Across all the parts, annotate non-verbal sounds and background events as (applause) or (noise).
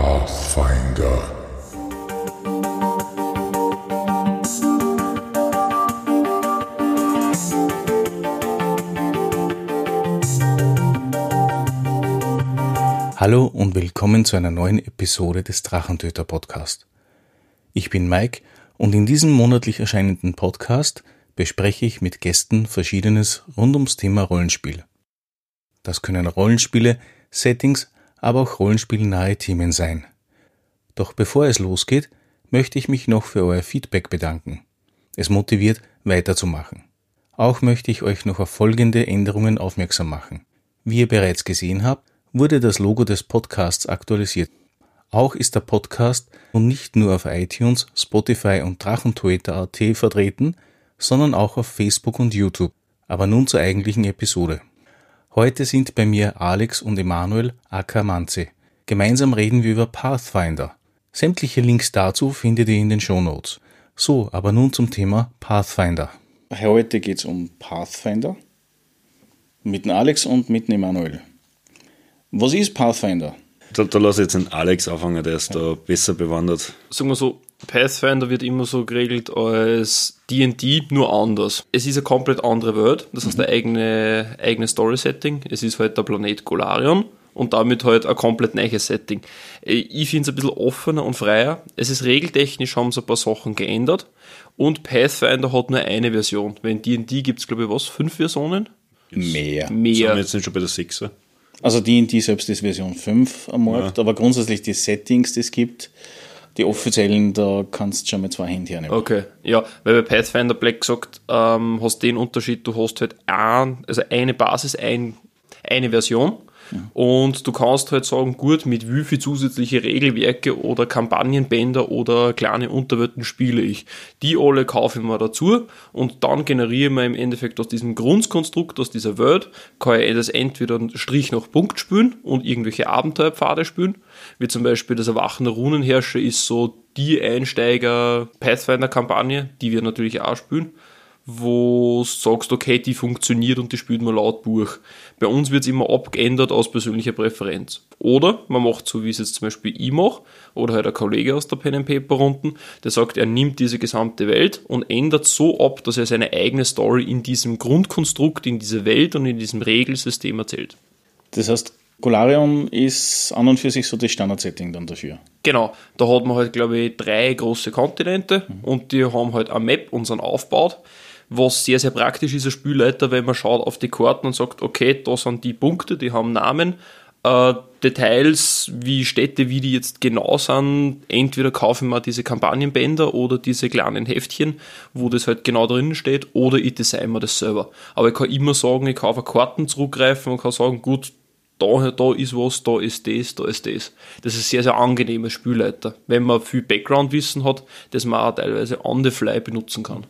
Pathfinder. Hallo und willkommen zu einer neuen Episode des Drachentöter Podcast. Ich bin Mike und in diesem monatlich erscheinenden Podcast bespreche ich mit Gästen Verschiedenes rund ums Thema Rollenspiel. Das können Rollenspiele, Settings, aber auch rollenspielnahe Themen sein. Doch bevor es losgeht, möchte ich mich noch für euer Feedback bedanken. Es motiviert, weiterzumachen. Auch möchte ich euch noch auf folgende Änderungen aufmerksam machen. Wie ihr bereits gesehen habt, wurde das Logo des Podcasts aktualisiert. Auch ist der Podcast nun nicht nur auf iTunes, Spotify und Drachentoeta.at vertreten, sondern auch auf Facebook und YouTube. Aber nun zur eigentlichen Episode. Heute sind bei mir Alex und Emanuel Akamanze. Gemeinsam reden wir über Pathfinder. Sämtliche Links dazu findet ihr in den Show Notes. So, aber nun zum Thema Pathfinder. Heute geht es um Pathfinder. Mit dem Alex und mit dem Emanuel. Was ist Pathfinder? Da, da lasse ich jetzt den Alex anfangen, der ist ja. da besser bewandert. Sagen wir so, Pathfinder wird immer so geregelt als D&D, nur anders. Es ist eine komplett andere Welt, das heißt mhm. ein eigene, eigene Story-Setting. Es ist halt der Planet Golarion und damit halt ein komplett neues Setting. Ich finde es ein bisschen offener und freier. Es ist regeltechnisch, haben sie ein paar Sachen geändert und Pathfinder hat nur eine Version. Wenn D&D gibt es, glaube ich, was, fünf Versionen? Mehr. Mehr. Sind wir jetzt nicht schon bei der 6 Also D&D selbst ist Version 5 am Markt, ja. aber grundsätzlich die Settings, die es gibt, die offiziellen, da kannst du schon mit zwei Händen hernehmen. Okay, ja, weil bei Pathfinder Black gesagt, ähm, hast den Unterschied, du hast halt ein, also eine Basis, ein, eine Version und du kannst halt sagen, gut, mit wie viel zusätzliche Regelwerke oder Kampagnenbänder oder kleine Unterwelten spiele ich. Die alle kaufe ich mir dazu und dann generiere ich mir im Endeffekt aus diesem Grundkonstrukt, aus dieser Welt, kann ich das entweder Strich nach Punkt spielen und irgendwelche Abenteuerpfade spielen, wie zum Beispiel das Erwachen Runenherrscher ist so die Einsteiger-Pathfinder-Kampagne, die wir natürlich auch spielen wo du sagst, okay, die funktioniert und die spielt man laut Buch. Bei uns wird es immer abgeändert aus persönlicher Präferenz. Oder man macht so, wie es jetzt zum Beispiel ich mache, oder halt ein Kollege aus der Pen and Paper Runden, der sagt, er nimmt diese gesamte Welt und ändert so ab, dass er seine eigene Story in diesem Grundkonstrukt, in dieser Welt und in diesem Regelsystem erzählt. Das heißt, Golarion ist an und für sich so das Standard-Setting dann dafür. Genau, da hat man halt, glaube ich, drei große Kontinente mhm. und die haben halt eine Map und sind aufgebaut was sehr, sehr praktisch ist als Spielleiter, wenn man schaut auf die Karten und sagt, okay, da sind die Punkte, die haben Namen. Äh, Details wie Städte, wie die jetzt genau sind, entweder kaufen wir diese Kampagnenbänder oder diese kleinen Heftchen, wo das halt genau drinnen steht, oder ich design mir das selber. Aber ich kann immer sagen, ich kann auf Karten zurückgreifen und kann sagen, gut, da, da ist was, da ist das, da ist das. Das ist sehr, sehr angenehmer Spielleiter, wenn man viel Background-Wissen hat, das man auch teilweise on the fly benutzen kann.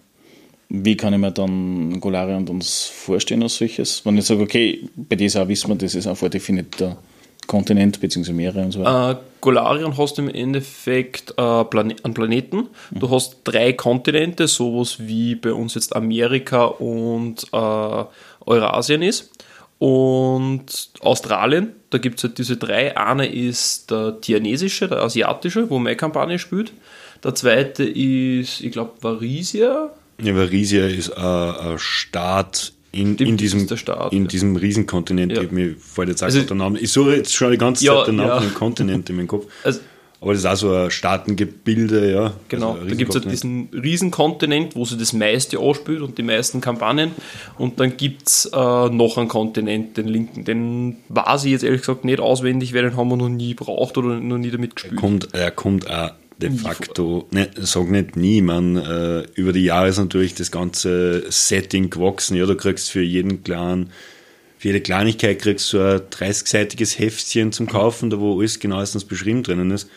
Wie kann ich mir dann Golarion uns vorstellen als solches? Wenn ich sage, okay, bei dieser wissen wir, das ist ein vordefinierter Kontinent bzw. Meere und so weiter. Äh, Golarion hast du im Endeffekt äh, Plane einen Planeten. Du mhm. hast drei Kontinente, sowas wie bei uns jetzt Amerika und äh, Eurasien ist. Und Australien, da gibt es halt diese drei. Einer ist der tianesische, der asiatische, wo meine Kampagne spielt. Der zweite ist, ich glaube, Varisia, ja, weil Risia ist ein Staat in, in, diesem, Staat, in ja. diesem Riesenkontinent. Ja. Mir fällt jetzt also, der Name. Ich suche jetzt schon die ganze ja, Zeit den Namen ja. von Kontinent in meinem Kopf. (laughs) Also, aber das ist auch so ein Staatengebilde, ja. Genau, also da gibt es halt diesen Riesenkontinent, wo sie das meiste anspielt und die meisten Kampagnen. Und dann gibt es äh, noch einen Kontinent, den linken. Den weiß ich jetzt ehrlich gesagt nicht auswendig, weil den haben wir noch nie braucht oder noch nie damit gespielt. Er kommt, er kommt auch de facto, ne, sag nicht nie, man, äh, über die Jahre ist natürlich das ganze Setting gewachsen. Ja, du kriegst für jeden kleinen, für jede Kleinigkeit kriegst du ein 30-seitiges Heftchen zum Kaufen, da wo alles genauestens beschrieben drinnen ist.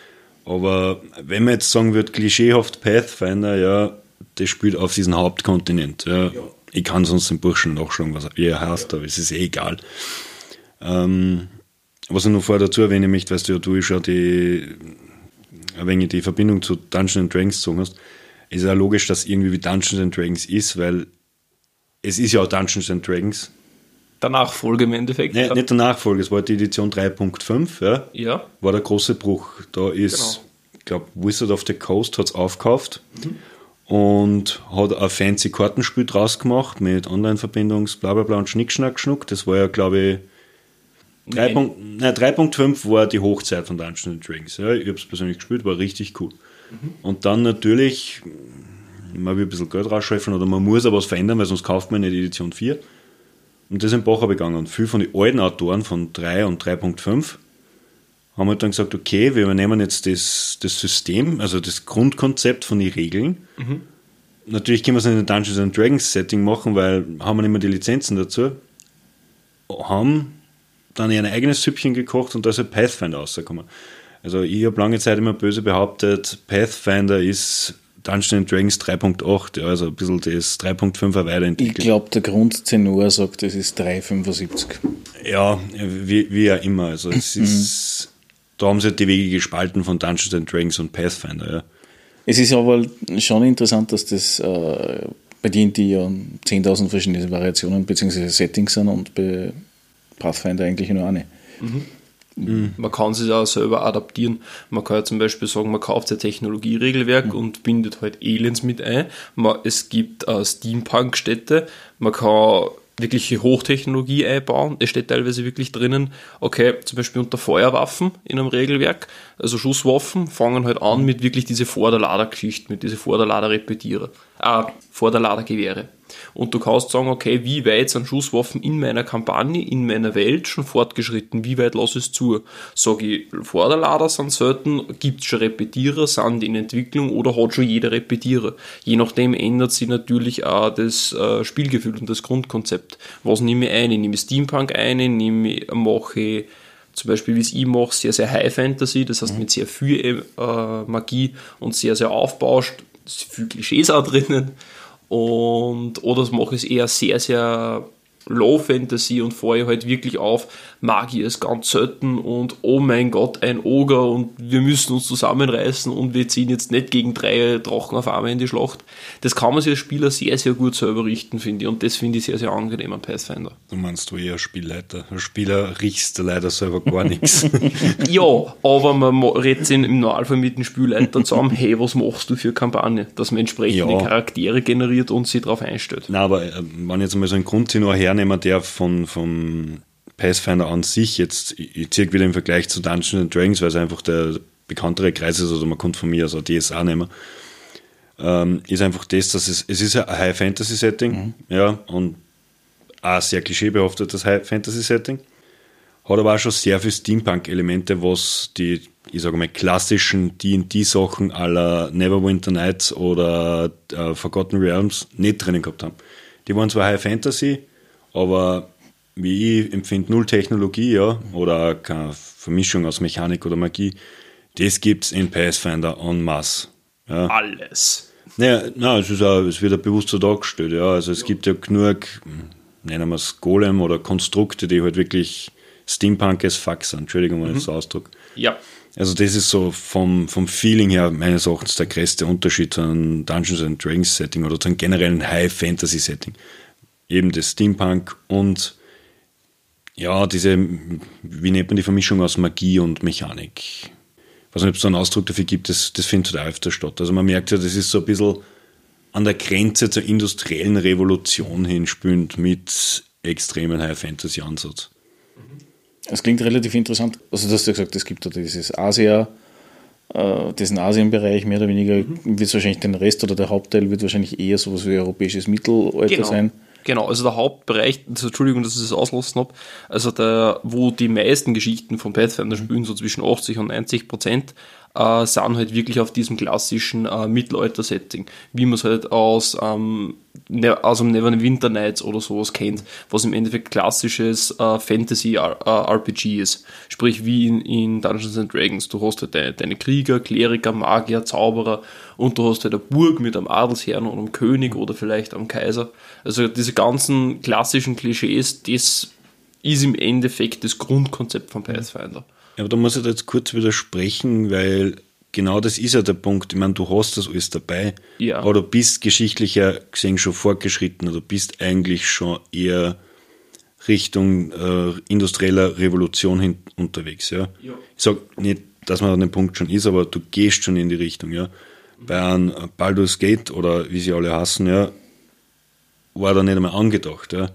Aber wenn man jetzt sagen würde, klischeehaft Pathfinder, ja, das spielt auf diesen Hauptkontinent. Ja. ja. Ich kann sonst Buch schon nachschauen, was er heißt, aber es ist eh egal. Ähm, was ich noch vorher dazu erwähnen möchte, weißt du ja, du schon die ein wenig die Verbindung zu Dungeons Dragons gezogen hast, ist ja logisch, dass irgendwie wie Dungeons Dragons ist, weil es ist ja auch Dungeons Dragons, der Nachfolge im Endeffekt. Nee, nicht der Nachfolge, es war die Edition 3.5, ja. Ja. War der große Bruch. Da ist, Genau. ich glaube, Wizard of the Coast hat es aufgekauft und hat ein fancy Kartenspiel draus gemacht mit Online-Verbindungs, bla bla bla und Schnickschnack schnuck. Das war ja, glaube ich, 3 Nein. Punkt- nein, 3.5 war die Hochzeit von Dungeons and Dragons. Ja, ich habe es persönlich gespielt, war richtig cool. Und dann natürlich, man will ein bisschen Geld rausscheffeln oder man muss aber was verändern, weil sonst kauft man nicht Edition 4. Und das ist im Bach begangen. Und viele von den alten Autoren von 3 und 3.5 haben halt dann gesagt, okay, wir übernehmen jetzt das, das System, also das Grundkonzept von den Regeln. Natürlich können wir es in ein Dungeons and Dragons Setting machen, weil haben wir nicht mehr die Lizenzen dazu. Haben dann ihr eigenes Süppchen gekocht und da ist ein Pathfinder rausgekommen. Also ich habe lange Zeit immer böse behauptet, Pathfinder ist Dungeons and Dragons 3.8, ja, also ein bisschen das 3.5er Ich weiterentwickelt. glaube, der Grundtenor sagt, es ist 3,75. Ja, wie, wie ja immer. Also es ist, da haben sie die Wege gespalten von Dungeons and Dragons und Pathfinder, ja. Es ist aber schon interessant, dass das äh, bei D&D ja 10.000 verschiedene Variationen bzw. Settings sind und bei Pathfinder eigentlich nur eine. Man kann sich auch selber adaptieren. Man kann ja zum Beispiel sagen, man kauft ein Technologieregelwerk und bindet halt Aliens mit ein. Man, es gibt äh, Steampunk-Städte. Man kann wirkliche Hochtechnologie einbauen. Es steht teilweise wirklich drinnen, okay, zum Beispiel unter Feuerwaffen in einem Regelwerk, also Schusswaffen, fangen halt an mit wirklich diese Vorderladergeschichten, mit diese Vorderlader-Repetierer, ah, Vorderladergewehre. Und du kannst sagen, okay, wie weit sind Schusswaffen in meiner Kampagne, in meiner Welt schon fortgeschritten? Wie weit lasse ich es zu? Sage ich, Vorderlader sind selten, gibt es schon Repetierer, sind die in Entwicklung oder hat schon jeder Repetierer? Je nachdem ändert sich natürlich auch das äh, Spielgefühl und das Grundkonzept. Was nehme ich ein? Ich nehme Steampunk ein, ich nehme, mache zum Beispiel, wie es ich mache, sehr, sehr High Fantasy, das heißt mit sehr viel äh, Magie und sehr, sehr aufbauscht, viele Klischees auch drinnen. Und, oder mache ich eher sehr, sehr Low Fantasy und fahre halt wirklich auf, Magie ist ganz selten und oh mein Gott, ein Oger und wir müssen uns zusammenreißen und wir ziehen jetzt nicht gegen drei Drachen auf einmal in die Schlacht. Das kann man sich als Spieler sehr, sehr gut selber richten, finde ich. Und das finde ich sehr, sehr angenehm an Pathfinder. Du meinst du eher Spielleiter. Als Spieler riechst du leider selber gar nichts. (laughs) Ja, aber man redet sich im Normalfall mit den Spielleitern zusammen, hey, was machst du für Kampagne? Dass man entsprechende Ja. Charaktere generiert und sie darauf einstellt. Nein, aber äh, wenn ich jetzt mal so einen Grundtenor hernehmen, der von, vom Pathfinder an sich jetzt, ich, ziehe wieder im Vergleich zu Dungeons and Dragons, weil es einfach der bekanntere Kreis ist, oder man kann von mir aus auch DSA nehmen, ähm, ist einfach das, dass es, es ist ein High-Fantasy-Setting, ja, und auch sehr klischeebehaftetes High-Fantasy-Setting, hat aber auch schon sehr viel Steampunk-Elemente, was die, ich sage mal, klassischen D&D-Sachen aller Neverwinter Nights oder äh, Forgotten Realms nicht drinnen gehabt haben. Die waren zwar High Fantasy, aber wie ich empfinde, null Technologie, ja, oder keine Vermischung aus Mechanik oder Magie. Das gibt's in Pathfinder en masse. Ja. Alles. Naja, nein, es, ist auch, es wird auch bewusst so dargestellt, ja. Also es gibt ja genug, nennen wir es Golem oder Konstrukte, die halt wirklich Steampunk as fuck sind. Entschuldigung, wenn ich das so ausdrücke. Ja. Also das ist so vom, vom Feeling her meines Erachtens der größte Unterschied zu einem Dungeons and Dragons Setting oder zu einem generellen High Fantasy Setting. Eben das Steampunk und ja, diese, wie nennt man die Vermischung aus Magie und Mechanik? Ich weiß nicht, ob es da einen Ausdruck dafür gibt, das, das findet auch öfter statt. Also man merkt ja, das ist so ein bisschen an der Grenze zur industriellen Revolution hinspülend mit extremen High Fantasy Ansatz. Es klingt relativ interessant. Also du hast ja gesagt, es gibt da dieses Asia, äh, diesen Asienbereich mehr oder weniger, wird es wahrscheinlich den Rest oder der Hauptteil wird wahrscheinlich eher sowas wie europäisches Mittelalter Genau. sein. Genau, also der Hauptbereich, also Entschuldigung, dass ich das auslassen habe, also der, wo die meisten Geschichten von Pathfinder spielen, so zwischen 80 und 90 Prozent, äh, sind halt wirklich auf diesem klassischen äh, Mittelalter-Setting, wie man es halt aus, ähm, ne, aus dem Neverwinter Nights oder sowas kennt, was im Endeffekt klassisches äh, Fantasy-RPG ist. Sprich wie in, in Dungeons and Dragons. Du hast halt deine, deine Krieger, Kleriker, Magier, Zauberer und du hast halt eine Burg mit einem Adelsherrn oder einem König oder vielleicht einem Kaiser. Also diese ganzen klassischen Klischees, das ist im Endeffekt das Grundkonzept von Pathfinder. Ja, aber da muss ich da jetzt kurz widersprechen, weil genau das ist ja der Punkt. Ich meine, du hast das alles dabei, Ja. aber du bist geschichtlicher gesehen schon fortgeschritten oder du bist eigentlich schon eher Richtung äh, industrieller Revolution hin unterwegs. Ja? Ja. Ich sage nicht, dass man an dem Punkt schon ist, aber du gehst schon in die Richtung. Ja? Bei einem Baldur's Gate oder wie sie alle hassen, ja, war da nicht einmal angedacht. Ja?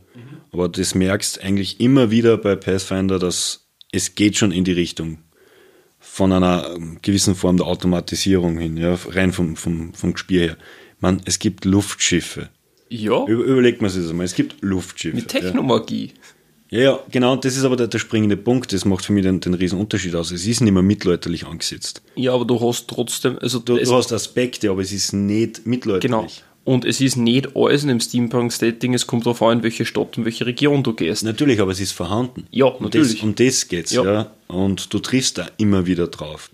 Aber das merkst eigentlich immer wieder bei Pathfinder, dass es geht schon in die Richtung von einer ähm, gewissen Form der Automatisierung hin, ja, rein vom, vom, vom Gespiel her. Man, es gibt Luftschiffe. Ja, Über, überlegt man sich das mal. Es gibt Luftschiffe. mit Technomagie. Ja, ja, genau. Und das ist aber der, der springende Punkt. Das macht für mich den, den riesen Unterschied aus. Es ist nicht mehr mittelalterlich angesetzt. Ja, aber du hast trotzdem, also Du, du hast Aspekte, aber es ist nicht mittelalterlich. genau. Und es ist nicht alles in dem Steampunk-Setting, es kommt darauf an, in welche Stadt und welche Region du gehst. Natürlich, aber es ist vorhanden. Ja, Und natürlich. Das, um das geht's, ja. Ja. Und du triffst da immer wieder drauf.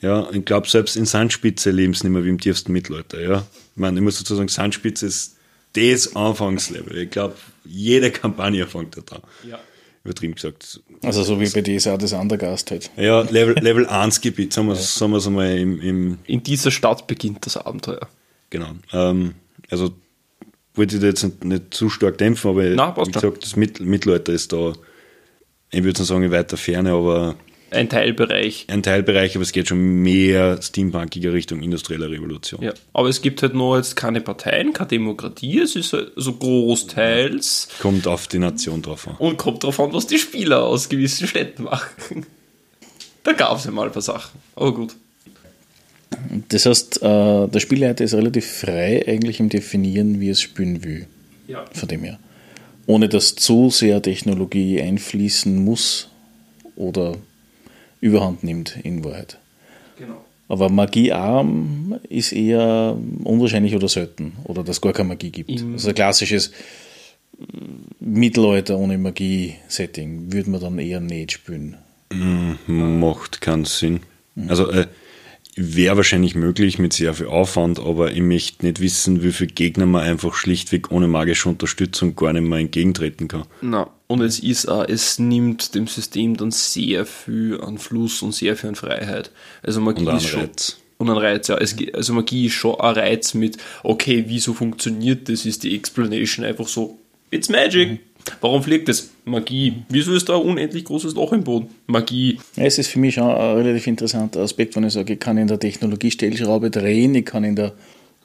Ja, ich glaube, selbst in Sandspitze leben sie nicht mehr wie im tiefsten Mittelalter, ja. Ich meine, ich muss dazu sagen, Sandspitze ist das Anfangslevel. Ich glaube, jede Kampagne fängt da dran. Ja. Übertrieben gesagt. Also so wie bei DSA das Undergast halt. Ja, Level, Level 1 Gebiet, sagen wir es wir's einmal im, im In dieser Stadt beginnt das Abenteuer. genau. Ähm, also wollte ich da jetzt nicht, nicht zu stark dämpfen, aber Nein, wie gesagt, das Mittel, Mittelalter ist da, ich würde sagen, in weiter Ferne, aber Ein Teilbereich. ein Teilbereich, aber es geht schon mehr steampunkiger Richtung industrielle Revolution. Ja. Aber es gibt halt noch jetzt keine Parteien, keine Demokratie, es ist halt so großteils Kommt auf die Nation drauf an. und kommt darauf an, was die Spieler aus gewissen Städten machen. Da gab es ja mal ein paar Sachen. Aber gut. Das heißt, äh, der Spielleiter ist relativ frei eigentlich im Definieren, wie er es spielen will. Ja. Von dem her. Ohne dass zu sehr Technologie einfließen muss oder überhand nimmt in Wahrheit. Genau. Aber magiearm ist eher unwahrscheinlich oder selten. Oder dass es gar keine Magie gibt. Im- also ein klassisches mm, Mittelalter ohne Magie-Setting würde man dann eher nicht spielen. Macht keinen Sinn. Also äh, wäre wahrscheinlich möglich mit sehr viel Aufwand, aber ich möchte nicht wissen, wie viele Gegner man einfach schlichtweg ohne magische Unterstützung gar nicht mehr entgegentreten kann. Na, und es ist auch, es nimmt dem System dann sehr viel an Fluss und sehr viel an Freiheit. Also Magie Und ist schon. Reiz. Und ein Reiz, ja. Es, also Magie ist schon ein Reiz mit, okay, wieso funktioniert das? Ist die Explanation einfach so, it's magic. Warum fliegt das? Magie. Wieso ist da ein unendlich großes Loch im Boden? Magie. Ja, es ist für mich schon ein relativ interessanter Aspekt, wenn ich sage, ich kann in der Technologie-Stellschraube drehen, ich kann in der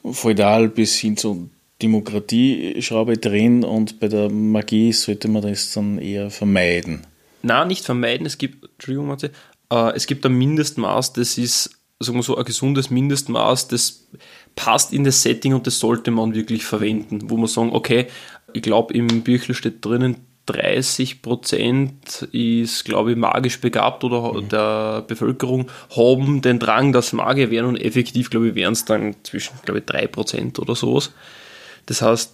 Feudal bis hin zur Demokratie-Schraube drehen und bei der Magie sollte man das dann eher vermeiden. Na, nicht vermeiden. Es gibt, Entschuldigung, Matze, äh, es gibt ein Mindestmaß, das ist, sagen wir so, ein gesundes Mindestmaß, das passt in das Setting und das sollte man wirklich verwenden, wo man sagen, okay, ich glaube, im Büchel steht drinnen, 30% ist, glaube ich, magisch begabt oder der Bevölkerung haben den Drang, dass Magier werden und effektiv, glaube ich, wären es dann zwischen, glaube ich, 3% oder sowas. Das heißt,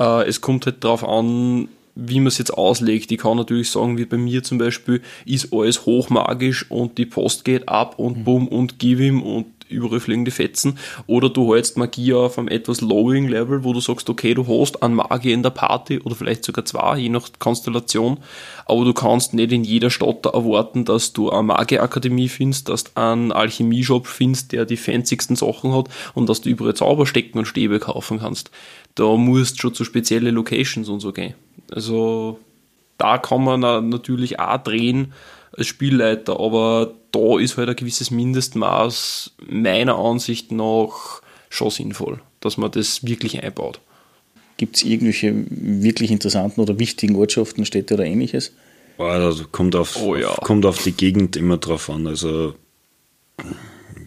äh, es kommt halt darauf an, wie man es jetzt auslegt. Ich kann natürlich sagen, wie bei mir zum Beispiel, ist alles hochmagisch und die Post geht ab und bumm und gib ihm und überall fliegen die Fetzen. Oder du hältst Magie auf einem etwas lowering Level, wo du sagst, okay, du hast einen Magier in der Party oder vielleicht sogar zwei, je nach Konstellation. Aber du kannst nicht in jeder Stadt erwarten, dass du eine Magierakademie findest, dass du einen Alchemieshop findest, der die fancysten Sachen hat und dass du überall Zauberstecken und Stäbe kaufen kannst. Da musst du schon zu spezielle Locations und so gehen. Also da kann man na- natürlich auch drehen als Spielleiter, aber da ist halt ein gewisses Mindestmaß meiner Ansicht nach schon sinnvoll, dass man das wirklich einbaut. Gibt es irgendwelche wirklich interessanten oder wichtigen Ortschaften, Städte oder ähnliches? Boah, Also kommt auf, Oh ja. auf, kommt auf die Gegend immer drauf an. Also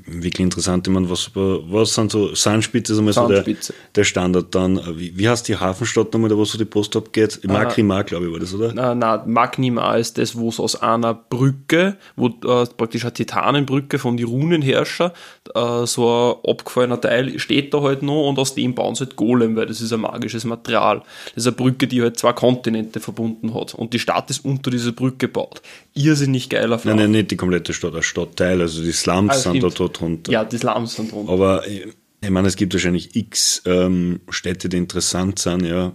wirklich interessant. Ich meine, was, was sind so Sandspitze ist einmal so der, Sandspitze. der Standard dann. äh, Wie, wie heißt die Hafenstadt nochmal, da wo so die Post abgeht? Makrimar, glaube ich, war das, oder? Na, na, Magnima ist das, wo es aus einer Brücke, wo äh, praktisch eine Titanenbrücke von die Runenherrscher, äh, so ein abgefallener Teil steht da halt noch und aus dem bauen sie halt Golem, weil das ist ein magisches Material. Das ist eine Brücke, die halt zwei Kontinente verbunden hat und die Stadt ist unter dieser Brücke gebaut. Irrsinnig geiler Nein, nein, nicht die komplette Stadt, ein Stadtteil. Also die Slums Ah, sind da dort drunter. Ja, die Slums sind drunter. Aber ich, ich meine, es gibt wahrscheinlich x ähm, Städte, die interessant sind, ja.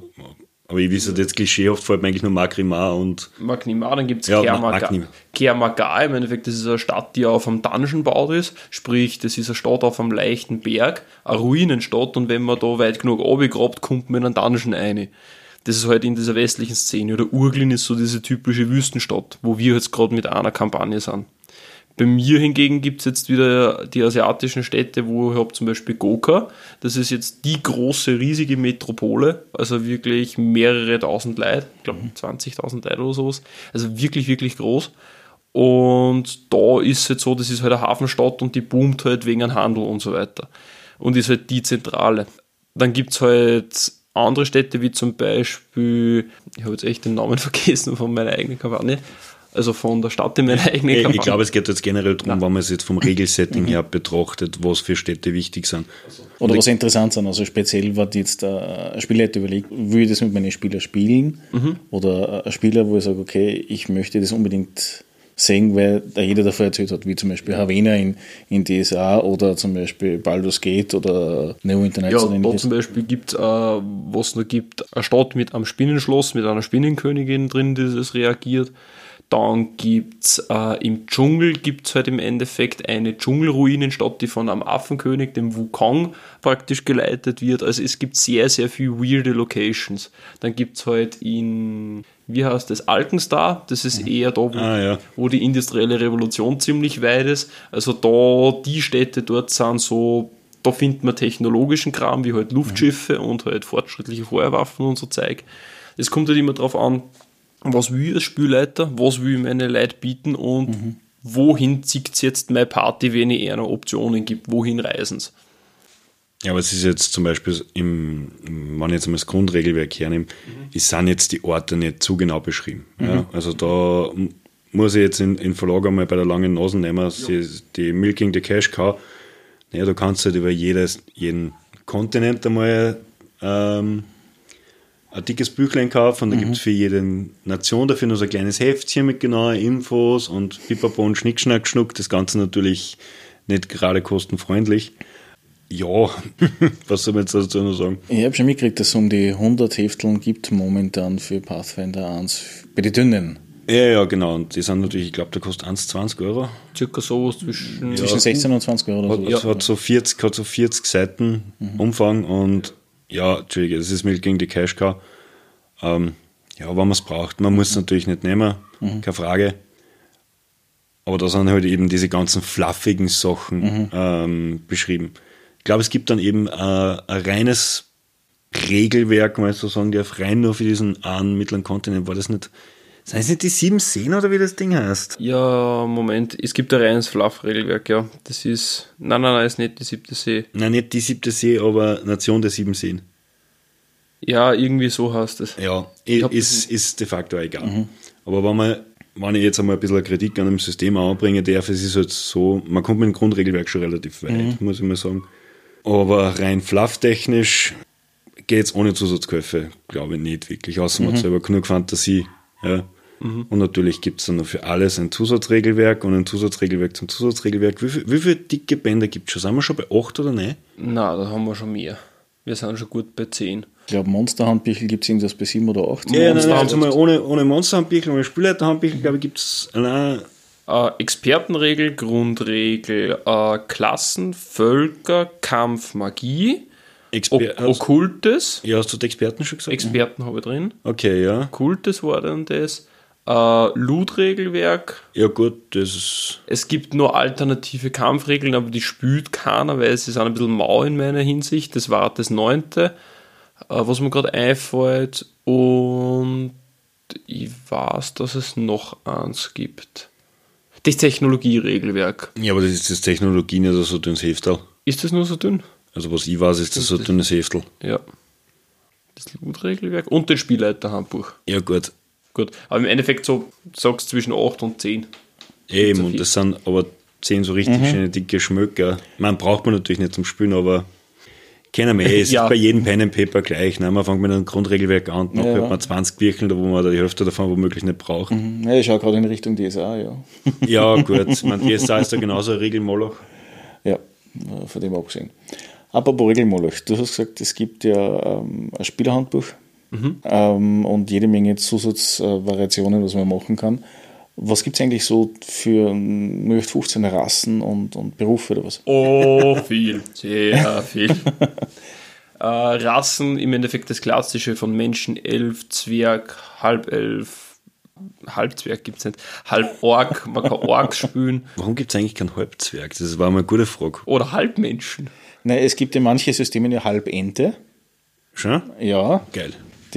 Aber ich weiß jetzt klischeehaft fällt mir eigentlich nur Makrimar und Magnima, dann gibt es Ja. Kermaga, im Endeffekt, das ist eine Stadt, die auf einem Dungeon baut ist, sprich, das ist eine Stadt auf einem leichten Berg, eine Ruinenstadt und wenn man da weit genug runtergrabt, kommt man in einen Dungeon rein. Das ist halt in dieser westlichen Szene. Oder Urglin ist so diese typische Wüstenstadt, wo wir jetzt gerade mit einer Kampagne sind. Bei mir hingegen gibt es jetzt wieder die asiatischen Städte, wo ich habe zum Beispiel Goka. Das ist jetzt die große, riesige Metropole, also wirklich mehrere tausend Leute, ich glaube 20.000 Leute oder sowas. Also wirklich, wirklich groß. Und da ist es halt so, das ist halt eine Hafenstadt und die boomt halt wegen einem Handel und so weiter. Und ist halt die Zentrale. Dann gibt es halt andere Städte, wie zum Beispiel, ich habe jetzt echt den Namen (laughs) vergessen von meiner eigenen Kampagne, also von der Stadt in meiner eigenen Kampagne. ich glaube, es geht jetzt generell darum, Nein. wenn man es jetzt vom Regelsetting her betrachtet, was für Städte wichtig sind. Oder was interessant sind, also speziell, wenn jetzt äh, ein Spieler hätte überlegt, will ich das mit meinen Spielern spielen? Oder ein Spieler, wo ich sage, okay, ich möchte das unbedingt sehen, weil da jeder davor erzählt hat, wie zum Beispiel Havena in, in DSA oder zum Beispiel Baldur's Gate oder Neo Internet Ja, da zum Beispiel gibt es, äh, was noch gibt, eine Stadt mit einem Spinnenschloss, mit einer Spinnenkönigin drin, die das reagiert. Dann gibt's äh, im Dschungel gibt's halt im Endeffekt eine Dschungelruinenstadt, die von einem Affenkönig, dem Wukong, praktisch geleitet wird. Also es gibt sehr, sehr viel weirde Locations. Dann gibt's halt in, wie heißt das, Alkenstar, das ist eher da, wo, Ah, ja. wo die industrielle Revolution ziemlich weit ist. Also da, die Städte dort sind so, da findet man technologischen Kram, wie halt Luftschiffe und halt fortschrittliche Feuerwaffen und so Zeug. Es kommt halt immer darauf an, was will ich als Spielleiter, was will ich meine Leute bieten und wohin zieht jetzt meine Party, wenn ich eher noch Optionen gibt, wohin reisen sie. Ja, aber es ist jetzt zum Beispiel, im, wenn ich jetzt mal das Grundregelwerk hernehme, es sind jetzt die Orte nicht zu genau beschrieben. Ja, also da muss ich jetzt in, in Verlag einmal bei der langen Nase nehmen, die, die Milking the Cash Cow. Ja, du kannst halt über jedes, jeden Kontinent einmal ähm, ein dickes Büchlein kaufen und da gibt es für jede Nation dafür noch so ein kleines Heftchen mit genauen Infos und Pipapo und Schnickschnack Schnuck. Das Ganze natürlich nicht gerade kostenfreundlich. Ja, (laughs) was soll man jetzt dazu noch sagen? Ich habe schon mitgekriegt, dass es um die 100 Hefteln gibt momentan für Pathfinder 1 bei den dünnen. Ja, ja, genau. Und die sind natürlich, ich glaube, der kostet 1,20 Euro. Circa sowas zwischen. Zwischen 16 und 20 Euro oder Hat, so. hat, so 40, hat so 40 Seiten Umfang und ja, Entschuldige, das ist Milk gegen die Cash Cow. Ähm, ja, wenn man es braucht. Man muss es natürlich nicht nehmen, keine Frage. Aber da sind halt eben diese ganzen fluffigen Sachen ähm, beschrieben. Ich glaube, es gibt dann eben äh, ein reines Regelwerk, mal so sagen, die auf rein nur für diesen einen mittleren Kontinent war das nicht. Sind es nicht die sieben Seen oder wie das Ding heißt? Ja, Moment, es gibt ein reines Fluff-Regelwerk, ja. Das ist. Nein, nein, nein, ist nicht die siebte See. Nein, nicht die siebte See, aber Nation der sieben Seen. Ja, irgendwie so heißt es. Ja, ist, ist de facto egal. Aber wenn, man, wenn ich jetzt einmal ein bisschen Kritik an dem System anbringen darf, es ist halt so, man kommt mit dem Grundregelwerk schon relativ weit, muss ich mal sagen. Aber rein flufftechnisch geht es ohne Zusatzkäufe, glaube ich, nicht wirklich. Außer man hat selber genug Fantasie. Ja. Und natürlich gibt es dann noch für alles ein Zusatzregelwerk und ein Zusatzregelwerk zum Zusatzregelwerk. Wie, viel, wie viele dicke Bänder gibt es schon? Sind wir schon bei 8 oder nein? Na, da haben wir schon mehr. Wir sind schon gut bei 10. Ich glaube, Monsterhandbüchel gibt es irgendwas bei 7 oder 8. Ja, nein, nein, also mal ohne, ohne Monsterhandbüchel, ohne Spielleiterhandbüchel, glaube ich, gibt es allein Äh, Expertenregel, Grundregel, äh, Klassen, Völker, Kampf, Magie, Exper Okkultes. ja, hast du die Experten schon gesagt? Experten habe ich drin. Okay, ja. Okkultes war dann das. Äh, Loot-Regelwerk. Ja, gut, das ist. Es gibt nur alternative Kampfregeln, aber die spielt keiner, weil sie sind ein bisschen mau in meiner Hinsicht. Das war das neunte, äh, was mir gerade einfällt. Und ich weiß, dass es noch eins gibt. Das Technologieregelwerk. Ja, aber das ist das Technologie nicht so dünnes Heftel. Ist das nur so dünn? Also, was ich weiß, ist das so ein dünnes Heftel. Ja. Das Loot-Regelwerk und das Spielleiterhandbuch. Ja, gut. Gut, aber im Endeffekt so sagst du zwischen 8 und 10. Eben, so und das sind aber zehn so richtig schöne dicke Schmöcker. Man braucht man natürlich nicht zum Spielen, aber wir eh. Es Ja. ist bei jedem Pen and Paper gleich. Ne? Man fängt mit einem Grundregelwerk an, dann Ja. hat man 20 Birchen, wo man die Hälfte davon womöglich nicht braucht. Ja, ich schaue gerade in Richtung DSA, ja. (laughs) Ja, gut. Ich meine, DSA ist da genauso ein Regelmoloch. Ja, äh, von dem abgesehen. Apropos Regelmoloch, du hast gesagt, es gibt ja ähm, ein Spielerhandbuch ähm, und jede Menge Zusatzvariationen, was man machen kann. Was gibt es eigentlich so für ähm, 15 Rassen und, und Berufe oder was? Oh, viel. (laughs) Sehr viel. Äh, Rassen im Endeffekt das klassische von Menschen, Elf, Zwerg, Halbelf, Halbzwerg gibt es nicht, Halborg, man kann Ork spielen. Warum gibt es eigentlich keinen Halbzwerg? Das war mal eine gute Frage. Oder Halbmenschen. Nein, es gibt ja manche Systeme ja Halbente. Schon? Ja. Geil.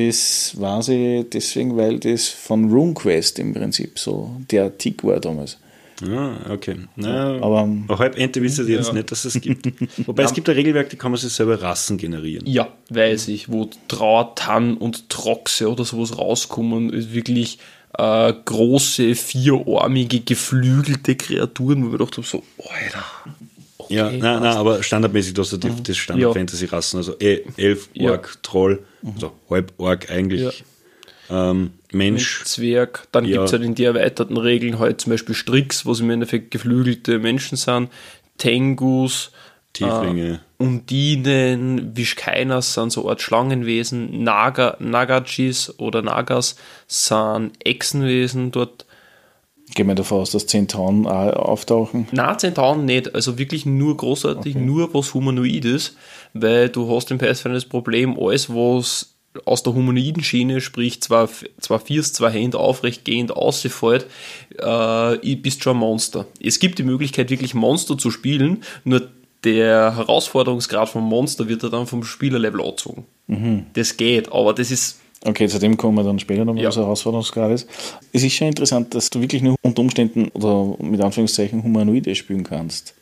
Das war sie deswegen, weil das von RuneQuest im Prinzip so der Tick war damals. Ah, okay. Na, Aber- aber Halbente wisst ihr jetzt nicht, dass es gibt. (laughs) Wobei es gibt ein Regelwerk, da kann man sich selber Rassen generieren. Ja, weiß ich, wo Trauer, Tann und Troxe oder sowas rauskommen, ist wirklich äh, große, vierarmige, geflügelte Kreaturen, wo ich gedacht habe, so, Alter. Ja, nein, nein, aber standardmäßig, du hast ja die, das Ja. Standard-Fantasy-Rassen, also eh, Elf, Ja. Ork, Troll, also Halb-Ork eigentlich, ähm, Mensch, Zwerg. Dann Ja. gibt es halt in die erweiterten Regeln halt zum Beispiel Strix, was im Endeffekt geflügelte Menschen sind, Tengus, Tieflinge. äh, Undinen, Vishkainas sind so Art Schlangenwesen, Naga, Nagachis oder Nagas sind Echsenwesen dort. Gehen wir davon aus, dass Zentauren auch auftauchen. Na, Zentauren nicht, also wirklich nur großartig, nur was Humanoides, weil du hast im Pathfinder das Problem, alles was aus der humanoiden Schiene, sprich zwei, zwei Viers, zwei Hände aufrecht gehend ausfällt, äh, bist schon ein Monster. Es gibt die Möglichkeit, wirklich Monster zu spielen, nur der Herausforderungsgrad vom Monster wird ja dann vom Spielerlevel angezogen. Das geht, aber das ist Okay, zu dem kommen wir dann später nochmal, Ja. was der Herausforderungsgrad ist. Es ist schon interessant, dass du wirklich nur unter Umständen oder mit Anführungszeichen Humanoide spielen kannst.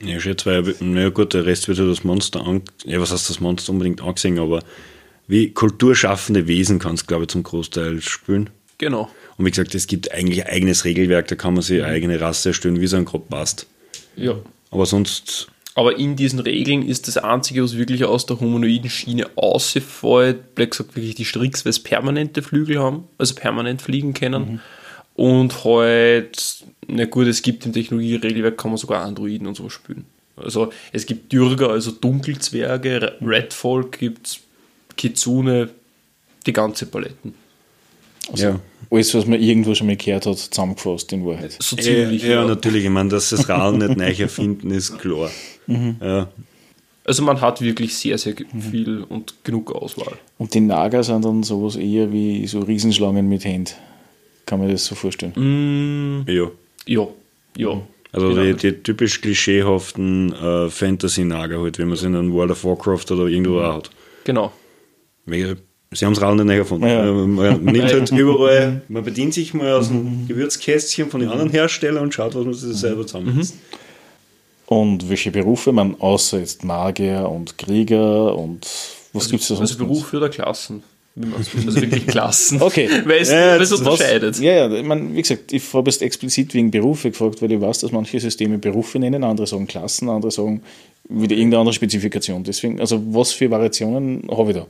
Ja, schon zwei, na gut, der Rest wird ja das Monster an, ja, was heißt das Monster unbedingt angesehen, aber wie kulturschaffende Wesen kannst du, glaube ich, zum Großteil spielen. genau. Und wie gesagt, es gibt eigentlich ein eigenes Regelwerk, da kann man sich eine eigene Rasse erstellen, wie es einem gerade passt. Ja. Aber sonst, Aber in diesen Regeln ist das Einzige, was wirklich aus der humanoiden Schiene ausfällt, Black sagt wirklich die Strix, weil es permanente Flügel haben, also permanent fliegen können. Und halt, na gut, es gibt im Technologie-Regelwerk, kann man sogar Androiden und so spielen. Also es gibt Dürger, also Dunkelzwerge, Redfolk gibt Kitsune, die ganze Paletten. Also Ja. alles, was man irgendwo schon mal gehört hat, zusammengefasst in Wahrheit. So ja, ziemlich. ja, natürlich, ich meine, dass das Rad nicht neu erfinden ist klar. Ja, Also man hat wirklich sehr, sehr viel und genug Auswahl. Und die Naga sind dann sowas eher wie so Riesenschlangen mit Händen. Kann man das so vorstellen? Mm, ja. ja, ja. Also Genau. die, die typisch klischeehaften äh, Fantasy-Nager halt, wie man sie in einem World of Warcraft oder irgendwo auch hat. Genau. Weil Sie haben es Rad nicht erfunden. Ja. Man nimmt halt (laughs) überall, man bedient sich mal aus dem Gewürzkästchen von den anderen Herstellern und schaut, was man sich selber zusammensetzt. Und welche Berufe man außer jetzt Magier und Krieger und was gibt's da sonst? Also Beruf oder Klassen? Also wirklich Klassen. (laughs) Okay. Weil es, Ja, weil es das- unterscheidet. Ja, ja, ich meine, wie gesagt, ich habe jetzt explizit wegen Berufe gefragt, weil ich weiß, dass manche Systeme Berufe nennen, andere sagen Klassen, andere sagen wieder irgendeine andere Spezifikation. Deswegen, also was für Variationen habe ich da?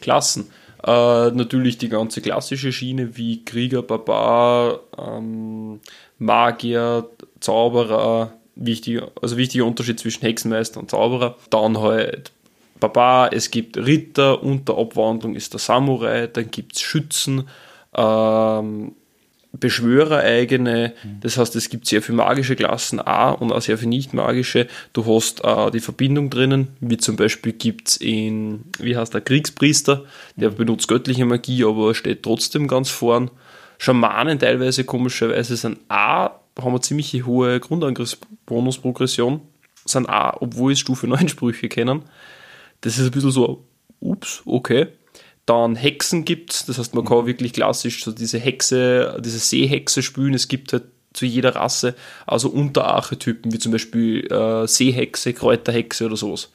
Klassen. Äh, natürlich die ganze klassische Schiene wie Krieger, Barbar, ähm, Magier, Zauberer, wichtiger, also wichtiger Unterschied zwischen Hexenmeister und Zauberer. Dann halt Barbar, es gibt Ritter, unter Abwandlung ist der Samurai, dann gibt es Schützen, ähm, Beschwörer eigene, das heißt, es gibt sehr viele magische Klassen auch und auch sehr viele nicht magische. Du hast äh, die Verbindung drinnen, wie zum Beispiel gibt es in, wie heißt der, Kriegspriester, der benutzt göttliche Magie, aber steht trotzdem ganz vorn. Schamanen teilweise komischerweise sind auch, haben eine ziemlich hohe Grundangriffsbonus-Progression, sind auch, obwohl es Stufe 9 Sprüche kennen. Das ist ein bisschen so, ups, okay. Dann Hexen gibt's, das heißt, man kann wirklich klassisch so diese Hexe, diese Seehexe spielen. Es gibt halt zu jeder Rasse also Unterarchetypen, wie zum Beispiel äh, Seehexe, Kräuterhexe oder sowas.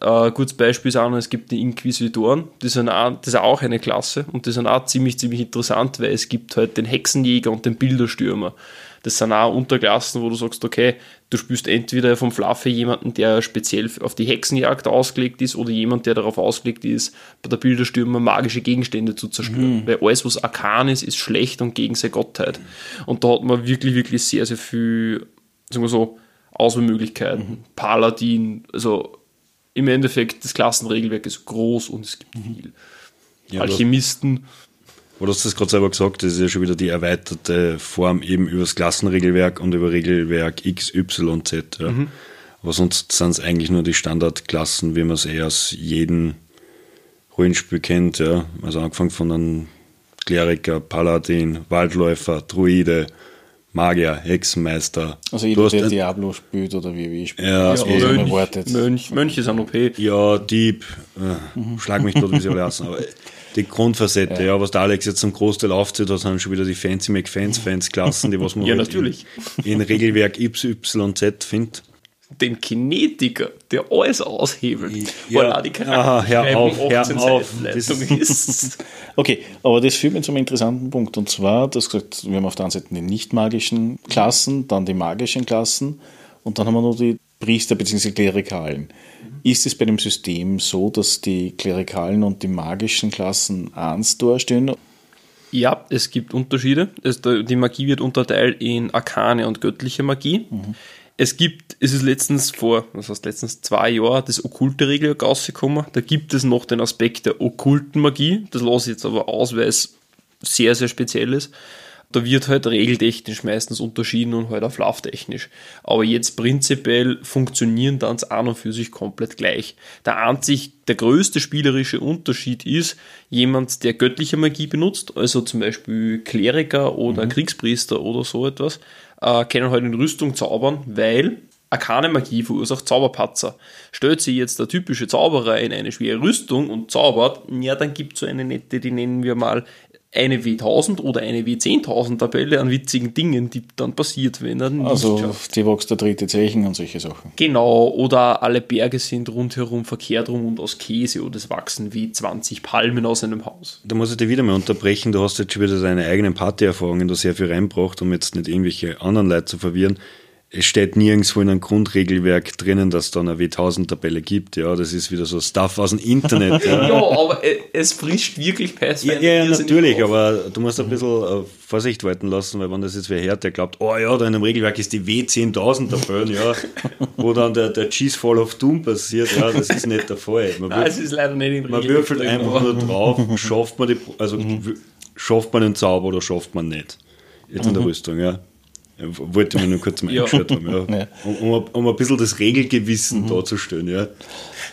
Äh, gutes Beispiel ist auch noch, es gibt die Inquisitoren, die sind auch, das ist auch eine Klasse und die sind auch ziemlich, ziemlich interessant, weil es gibt halt den Hexenjäger und den Bilderstürmer. Das sind auch Unterklassen, wo du sagst, okay, du spielst entweder vom Fluffy jemanden, der speziell auf die Hexenjagd ausgelegt ist, oder jemand, der darauf ausgelegt ist, bei der Bilderstürmer magische Gegenstände zu zerstören. Weil alles, was arkan ist, ist schlecht und gegen seine Gottheit. Und da hat man wirklich, wirklich sehr, sehr viel, sagen wir so, Auswahlmöglichkeiten. Paladin, also im Endeffekt, das Klassenregelwerk ist groß und es gibt viel. Ja, du- Alchemisten, Du hast das gerade selber gesagt, das ist ja schon wieder die erweiterte Form eben über das Klassenregelwerk und über Regelwerk X, Y, Z. Ja. Aber sonst sind es eigentlich nur die Standardklassen, wie man es eh aus jedem Rollenspiel kennt. Ja. Also angefangen von einem Kleriker, Paladin, Waldläufer, Druide, Magier, Hexenmeister. Also jeder, der Diablo spielt oder WoW spielt. Ja, ja eh. Mönch, wartet. Mönch, Mönch ist ein OP. Ja, Dieb, äh, mhm. schlag mich dort, wie sie alle lassen. Aber (laughs) die Grundfacette, ja. ja. was der Alex jetzt zum Großteil aufzieht, das sind schon wieder die Fancy McFans-Fans-Klassen, die was man ja, halt natürlich. In, in Regelwerk YZ findet den Kinetiker, der alles aushebelt, ja. weil auch die hör auf, hör auf. ist. (laughs) okay, aber das führt mich zum interessanten Punkt. Und zwar, du hast gesagt, wir haben auf der einen Seite die nicht magischen Klassen, dann die magischen Klassen und dann haben wir noch die Priester bzw. Klerikalen. Ist es bei dem System so, dass die Klerikalen und die magischen Klassen eins darstellen? Ja, es gibt Unterschiede. die Magie wird unterteilt in arkane und göttliche Magie. Mhm. Es gibt, es ist letztens vor, was heißt letztens zwei Jahre, das okkulte Regelwerk rausgekommen. Da gibt es noch den Aspekt der okkulten Magie. Das lasse ich jetzt aber aus, weil es sehr, sehr speziell ist. Da wird halt regeltechnisch meistens unterschieden und halt auch flufftechnisch. Aber jetzt prinzipiell funktionieren dann an und für sich komplett gleich. Der einzig, der größte spielerische Unterschied ist, jemand, der göttliche Magie benutzt, also zum Beispiel Kleriker oder mhm. Kriegspriester oder so etwas, äh, können halt in Rüstung zaubern, weil Arkane Magie verursacht Zauberpatzer. Stellt sich jetzt der typische Zauberer in eine schwere Rüstung und zaubert, ja, dann gibt es so eine nette, die nennen wir mal eine W1000 oder eine W10000 Tabelle an witzigen Dingen, die dann passiert, wenn er nicht Also schafft. die wächst der dritte Zeichen und solche Sachen. Genau, oder alle Berge sind rundherum verkehrt rum und aus Käse oder es wachsen wie 20 Palmen aus einem Haus. Da muss ich dich wieder mal unterbrechen, du hast jetzt schon wieder deine eigenen Partyerfahrungen da sehr viel reinbracht, um jetzt nicht irgendwelche anderen Leute zu verwirren es steht nirgendwo in einem Grundregelwerk drinnen, dass es da eine W1000-Tabelle gibt. Ja, das ist wieder so Stuff aus dem Internet. (laughs) Ja, ja aber es frischt wirklich Pathfinder. Ja, ja natürlich, aber du musst ein bisschen äh, Vorsicht walten lassen, weil wenn das jetzt wer hört, der glaubt, oh ja, da in einem Regelwerk ist die W10000-Tabelle, ja, (laughs) wo dann der, der Cheese Fall of Doom passiert, ja, das ist nicht der Fall. Man Nein, es ist leider nicht im Man würfelt einfach nur drauf, (laughs) schafft man die, also mhm. schafft man den Zauber oder schafft man nicht. Jetzt in der mhm. Rüstung, ja. Wollte mir nur kurz mal ja. eingeschaut haben, ja. (laughs) ja. Um, um, um, ein bisschen das Regelgewissen mhm. darzustellen, ja.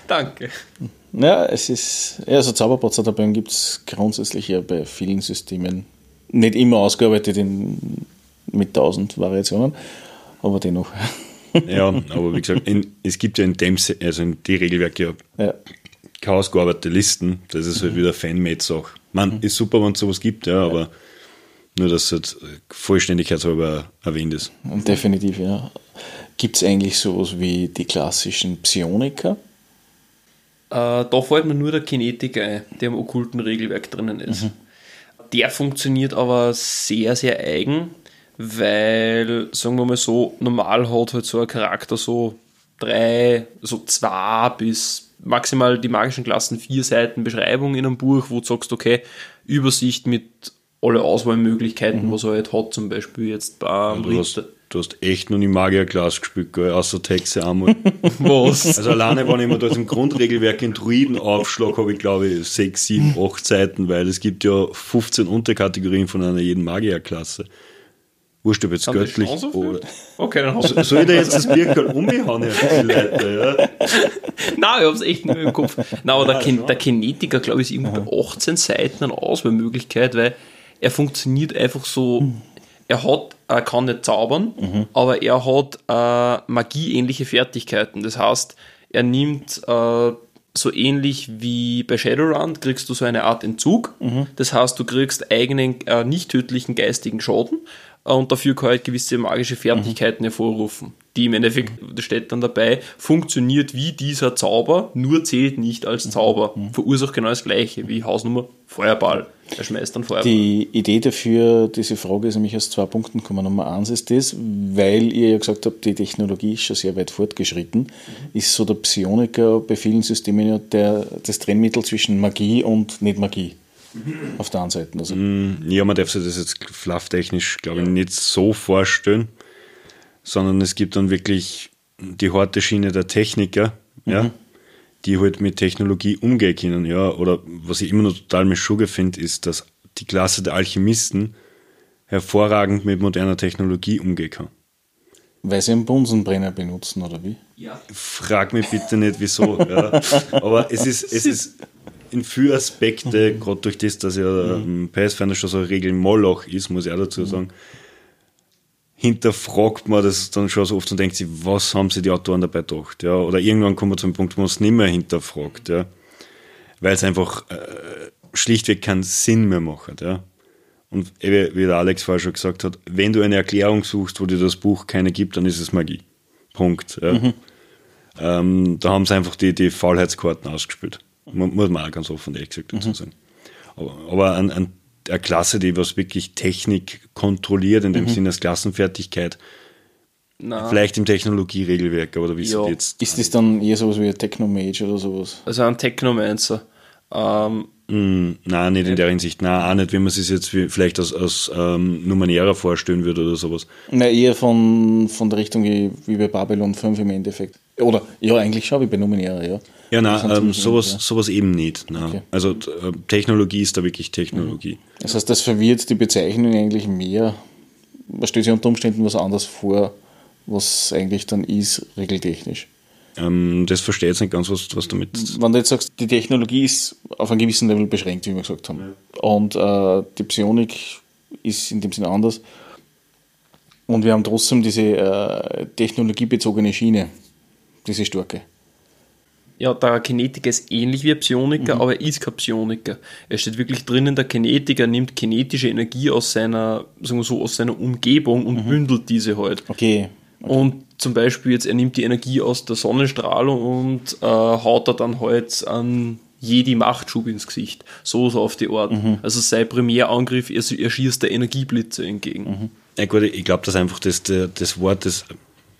Danke. Ja, es ist, ja, also Zauberpatzer-Tabellen gibt es grundsätzlich ja bei vielen Systemen. Nicht immer ausgearbeitet in, mit tausend Variationen, aber dennoch. ja, (laughs) aber wie gesagt, in, es gibt ja in dem, also in die Regelwerke ja, ja. keine ausgearbeitete Listen. Das ist halt mhm. wieder Fan-Made-Sache. Man, mhm. ist super, wenn es sowas gibt, ja, aber nur, dass es jetzt vollständigkeitshalber erwähnt ist. Definitiv, ja. Gibt es eigentlich sowas wie die klassischen Psioniker? Äh, da fällt mir nur der Kinetiker ein, der im okkulten Regelwerk drinnen ist. Mhm. Der funktioniert aber sehr, sehr eigen, weil, sagen wir mal so, normal hat halt so ein Charakter so drei, so zwei bis maximal die magischen Klassen vier Seiten Beschreibung in einem Buch, wo du sagst, okay, Übersicht mit alle Auswahlmöglichkeiten, mhm. was er halt hat, zum Beispiel jetzt beim ja, du, hast, du hast echt noch nie Magierglas gespielt, gell? außer Texe einmal. (laughs) was? Also alleine, wenn ich mir das im Grundregelwerk in Druiden aufschlag, habe ich glaube ich sechs, sieben, acht Seiten, weil es gibt ja 15 Unterkategorien von einer jeden Magierklasse. Wurscht, ob jetzt Haben göttlich oder. Okay, dann hast du. Soll ich da jetzt das gerade umhauen, Leute, ja? (laughs) Nein, ich hab's echt nicht mehr im Kopf. Nein, aber der, Kin der Kinetiker, glaube ich, ist irgendwo bei 18 Seiten eine Auswahlmöglichkeit, weil er funktioniert einfach so. Mhm. Er hat, er kann nicht zaubern, mhm. aber er hat äh, magieähnliche Fertigkeiten. Das heißt, er nimmt äh, so ähnlich wie bei Shadowrun kriegst du so eine Art Entzug. Mhm. Das heißt, du kriegst eigenen äh, nicht tödlichen geistigen Schaden äh, und dafür kann er halt gewisse magische Fertigkeiten mhm. hervorrufen die im Endeffekt, da steht dann dabei, funktioniert wie dieser Zauber, nur zählt nicht als Zauber. Mhm. Verursacht genau das gleiche wie Hausnummer Feuerball. Er schmeißt dann Feuerball. Die Idee dafür, diese Frage ist nämlich aus zwei Punkten gekommen. Nummer eins ist das, weil ihr ja gesagt habt, die Technologie ist schon sehr weit fortgeschritten, mhm. ist so der Psioniker bei vielen Systemen ja der, das Trennmittel zwischen Magie und Nicht-Magie mhm. auf der einen Seite. Also ja, man darf sich das jetzt flufftechnisch, glaube ich, nicht so vorstellen sondern es gibt dann wirklich die harte Schiene der Techniker, mhm. ja, die halt mit Technologie umgehen können, ja. Oder was ich immer noch total mit Schugge finde, ist, dass die Klasse der Alchemisten hervorragend mit moderner Technologie umgehen kann. Weil sie einen Bunsenbrenner benutzen, oder wie? Frag mich bitte nicht, wieso. ja. Aber es ist, es ist in vielen Aspekten, gerade durch das, dass ja ähm, Pathfinder schon so ein Regelmoloch ist, muss ich auch dazu sagen, hinterfragt man das dann schon so oft und denkt sich, was haben sich die Autoren dabei gedacht? Ja? Oder irgendwann kommt man zu einem Punkt, wo man es nicht mehr hinterfragt, ja? weil es einfach äh, schlichtweg keinen Sinn mehr macht. Ja? Und wie der Alex vorher schon gesagt hat, wenn du eine Erklärung suchst, wo dir das Buch keine gibt, dann ist es Magie. Punkt. Ja? Ähm, da haben sie einfach die, die Faulheitskarten ausgespielt. Mu- Muss man auch ganz offen ehrlich gesagt dazu sagen. Aber, aber an, an der Klasse, die was wirklich Technik kontrolliert, in dem Sinne als Klassenfertigkeit, Nein. vielleicht im Technologieregelwerk, aber da wissen Ja. wir jetzt. Ist das dann eher sowas wie ein Technomage oder sowas? Also ein Technomancer. Ähm, Mm, nein, nicht in der Hinsicht. Nein, auch nicht, wie man es sich jetzt vielleicht als, als ähm, Numenera vorstellen würde oder sowas. Na, eher von, von der Richtung wie, wie bei Babylon 5 im Endeffekt. Oder, ja, eigentlich schon wie bei Numenera, ja. Ja, nein, ähm, sowas, ähnlich, sowas eben nicht. Okay. Also äh, Technologie ist da wirklich Technologie. ja. Das heißt, das verwirrt die Bezeichnung eigentlich mehr. Man stellt sich unter Umständen was anderes vor, was eigentlich dann ist, regeltechnisch. Ähm, das versteht jetzt nicht ganz, was, was damit. Wenn du jetzt sagst, die Technologie ist auf einem gewissen Level beschränkt, wie wir gesagt haben. Und äh, die Psionik ist in dem Sinne anders. Und wir haben trotzdem diese äh, technologiebezogene Schiene, diese starke. Ja, der Kinetiker ist ähnlich wie ein Psioniker, aber er ist kein Psioniker. Er steht wirklich drinnen, der Kinetiker nimmt kinetische Energie aus seiner, sagen wir so, aus seiner Umgebung und bündelt diese halt. Okay. Und zum Beispiel jetzt, er nimmt die Energie aus der Sonnenstrahlung und äh, haut er dann halt an jedi Machtschub ins Gesicht. So, so auf die Art. Also sein Primärangriff, er, er schießt der Energieblitze entgegen. Ja gut, ich glaube, dass einfach das, das Wort das,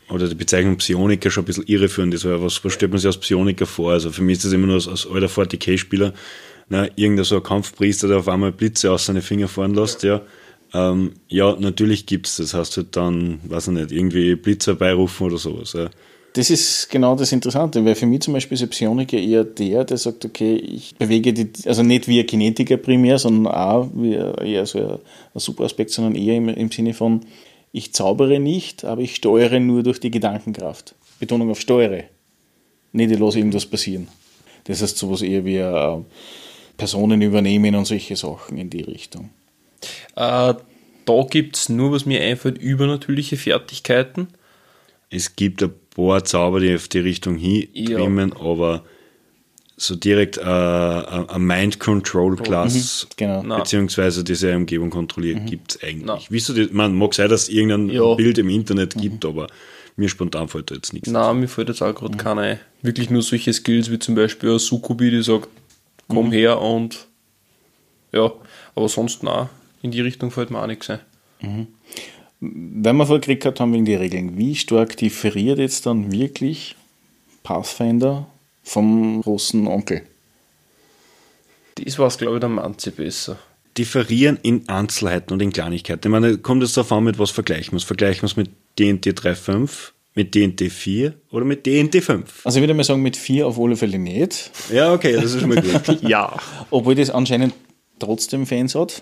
oder die Bezeichnung Psioniker schon ein bisschen irreführend ist, weil was, was stellt man sich als Psioniker vor? Also für mich ist das immer nur als, als alter 40k-Spieler, na, irgendein so ein Kampfpriester, der auf einmal Blitze aus seinen Fingern fahren lässt, ja. Ähm, ja, natürlich gibt's das. Heißt halt dann, weiß ich nicht, irgendwie Blitze herbeirufen oder sowas. Ja. Das ist genau das Interessante, weil für mich zum Beispiel ist ein Psioniker eher der, der sagt, okay, ich bewege die, also nicht wie ein Kinetiker primär, sondern auch wie eher so ein, ein Superaspekt, sondern eher im, im Sinne von, ich zaubere nicht, aber ich steuere nur durch die Gedankenkraft. Betonung auf steuere. Nicht, ich lasse irgendwas passieren. Das heißt sowas eher wie äh, Personen übernehmen und solche Sachen in die Richtung. Äh, da gibt es nur, was mir einfällt, übernatürliche Fertigkeiten. Es gibt ein paar Zauber, die auf die Richtung hinkommen, aber so direkt äh, ein ein Mind Control Class, Genau. Na. beziehungsweise die seine Umgebung kontrolliert, gibt es eigentlich. Wisst ihr, das- man mag sein, dass es irgendein Ja. Bild im Internet gibt, aber mir spontan fällt da jetzt nichts. Na, mir fällt jetzt auch gerade keiner ein. Wirklich nur solche Skills wie zum Beispiel ein Sukubi, die sagt, komm her und ja, aber sonst na, in die Richtung fällt mir auch nichts ein. Wenn wir vorher gekriegt gehabt haben wegen die Regeln, wie stark differiert jetzt dann wirklich Pathfinder vom großen Onkel? Das war es, glaube ich, der Manzi besser. Differieren in Einzelheiten und in Kleinigkeiten. Ich meine, kommt es darauf an, mit was vergleichen wir es? Vergleichen wir es mit D&D 3.5, mit D&D 4 oder mit D&D 5? Also ich würde mal sagen, mit vier auf alle Fälle nicht, Ja, okay, das ist schon mal gut. (laughs) Ja. obwohl das anscheinend trotzdem Fans hat.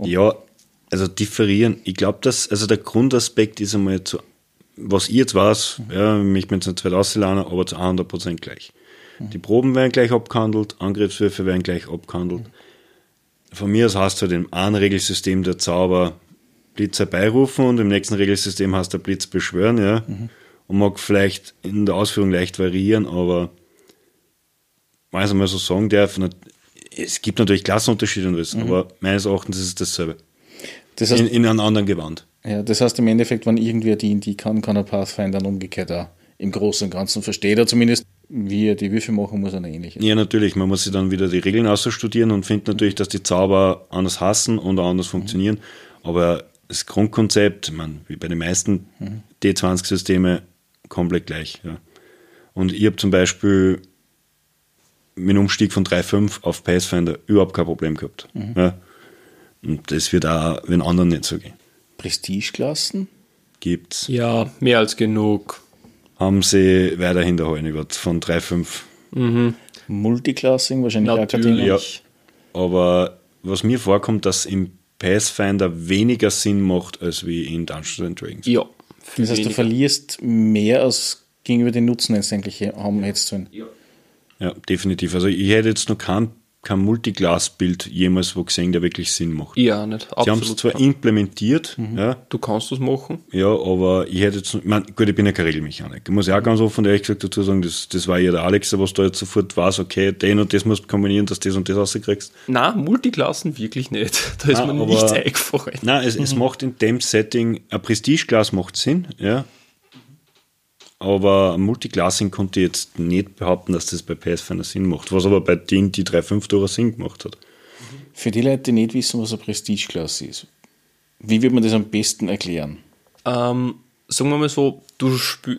Ja, also differieren. Ich glaube, dass, also der Grundaspekt ist einmal zu, was ich jetzt weiß, ja, mich mit zwei auszuladen, aber zu 100% gleich. Die Proben werden gleich abgehandelt, Angriffswürfe werden gleich abgehandelt. Von mir aus heißt halt im einen Regelsystem der Zauber Blitz herbeirufen und im nächsten Regelsystem heißt der Blitz beschwören, ja. Und mag vielleicht in der Ausführung leicht variieren, aber wenn ich es mal so sagen darf, es gibt natürlich Klassenunterschiede und alles, aber meines Erachtens ist es dasselbe. Das heißt, In, in einem anderen Gewand. Ja, das heißt im Endeffekt, wenn irgendwer D&D kann, kann er Pathfinder dann umgekehrt auch im Großen und Ganzen versteht er zumindest, wie er die Würfe machen muss, oder ähnliches. Ja, natürlich, man muss sich dann wieder die Regeln ausstudieren und findet natürlich, dass die Zauber anders hassen und anders funktionieren. Aber das Grundkonzept, ich meine, wie bei den meisten D20-Systeme, komplett gleich. Ja. Und ich habe zum Beispiel mit dem Umstieg von 3.5 auf Pathfinder überhaupt kein Problem gehabt. Ja. Und das wird auch den anderen nicht so gehen. Prestigeklassen? Gibt's. Ja, mehr als genug. Haben sie weiterhin daheim über von 3.5 Multiclassing, wahrscheinlich Natürlich. Ja. Aber was mir vorkommt, dass im Pathfinder weniger Sinn macht als wie in Dungeons and Dragons. Ja, das heißt, weniger. du verlierst mehr als gegenüber den Nutzen, den es eigentlich haben hättest sollen. Ja. ja, definitiv. Also ich hätte jetzt noch keinen kein Multiglas-Bild jemals wo gesehen, der wirklich Sinn macht. Ja, nicht. Sie haben es zwar klar. implementiert, mhm. ja. Du kannst das machen. Ja, aber ich hätte jetzt, ich mein, gut, ich bin ja kein Regelmechaniker. Muss ich auch ganz offen ehrlich gesagt dazu sagen, das, das war ja der Alex, was da jetzt sofort weiß, okay, den und das musst du kombinieren, dass du das und das rauskriegst. Nein, Multiklassen wirklich nicht. Da ist nein, mir nichts (laughs) eingefallen. Nein, es, mhm. es macht in dem Setting, ein Prestigeglas macht Sinn, ja, aber Multiclassing konnte ich jetzt nicht behaupten, dass das bei Pathfinder Sinn macht, was aber bei denen die 3.5 durchaus Sinn gemacht hat. Für die Leute, die nicht wissen, was eine Prestige-Klasse ist, wie wird man das am besten erklären? Ähm, sagen wir mal so, du,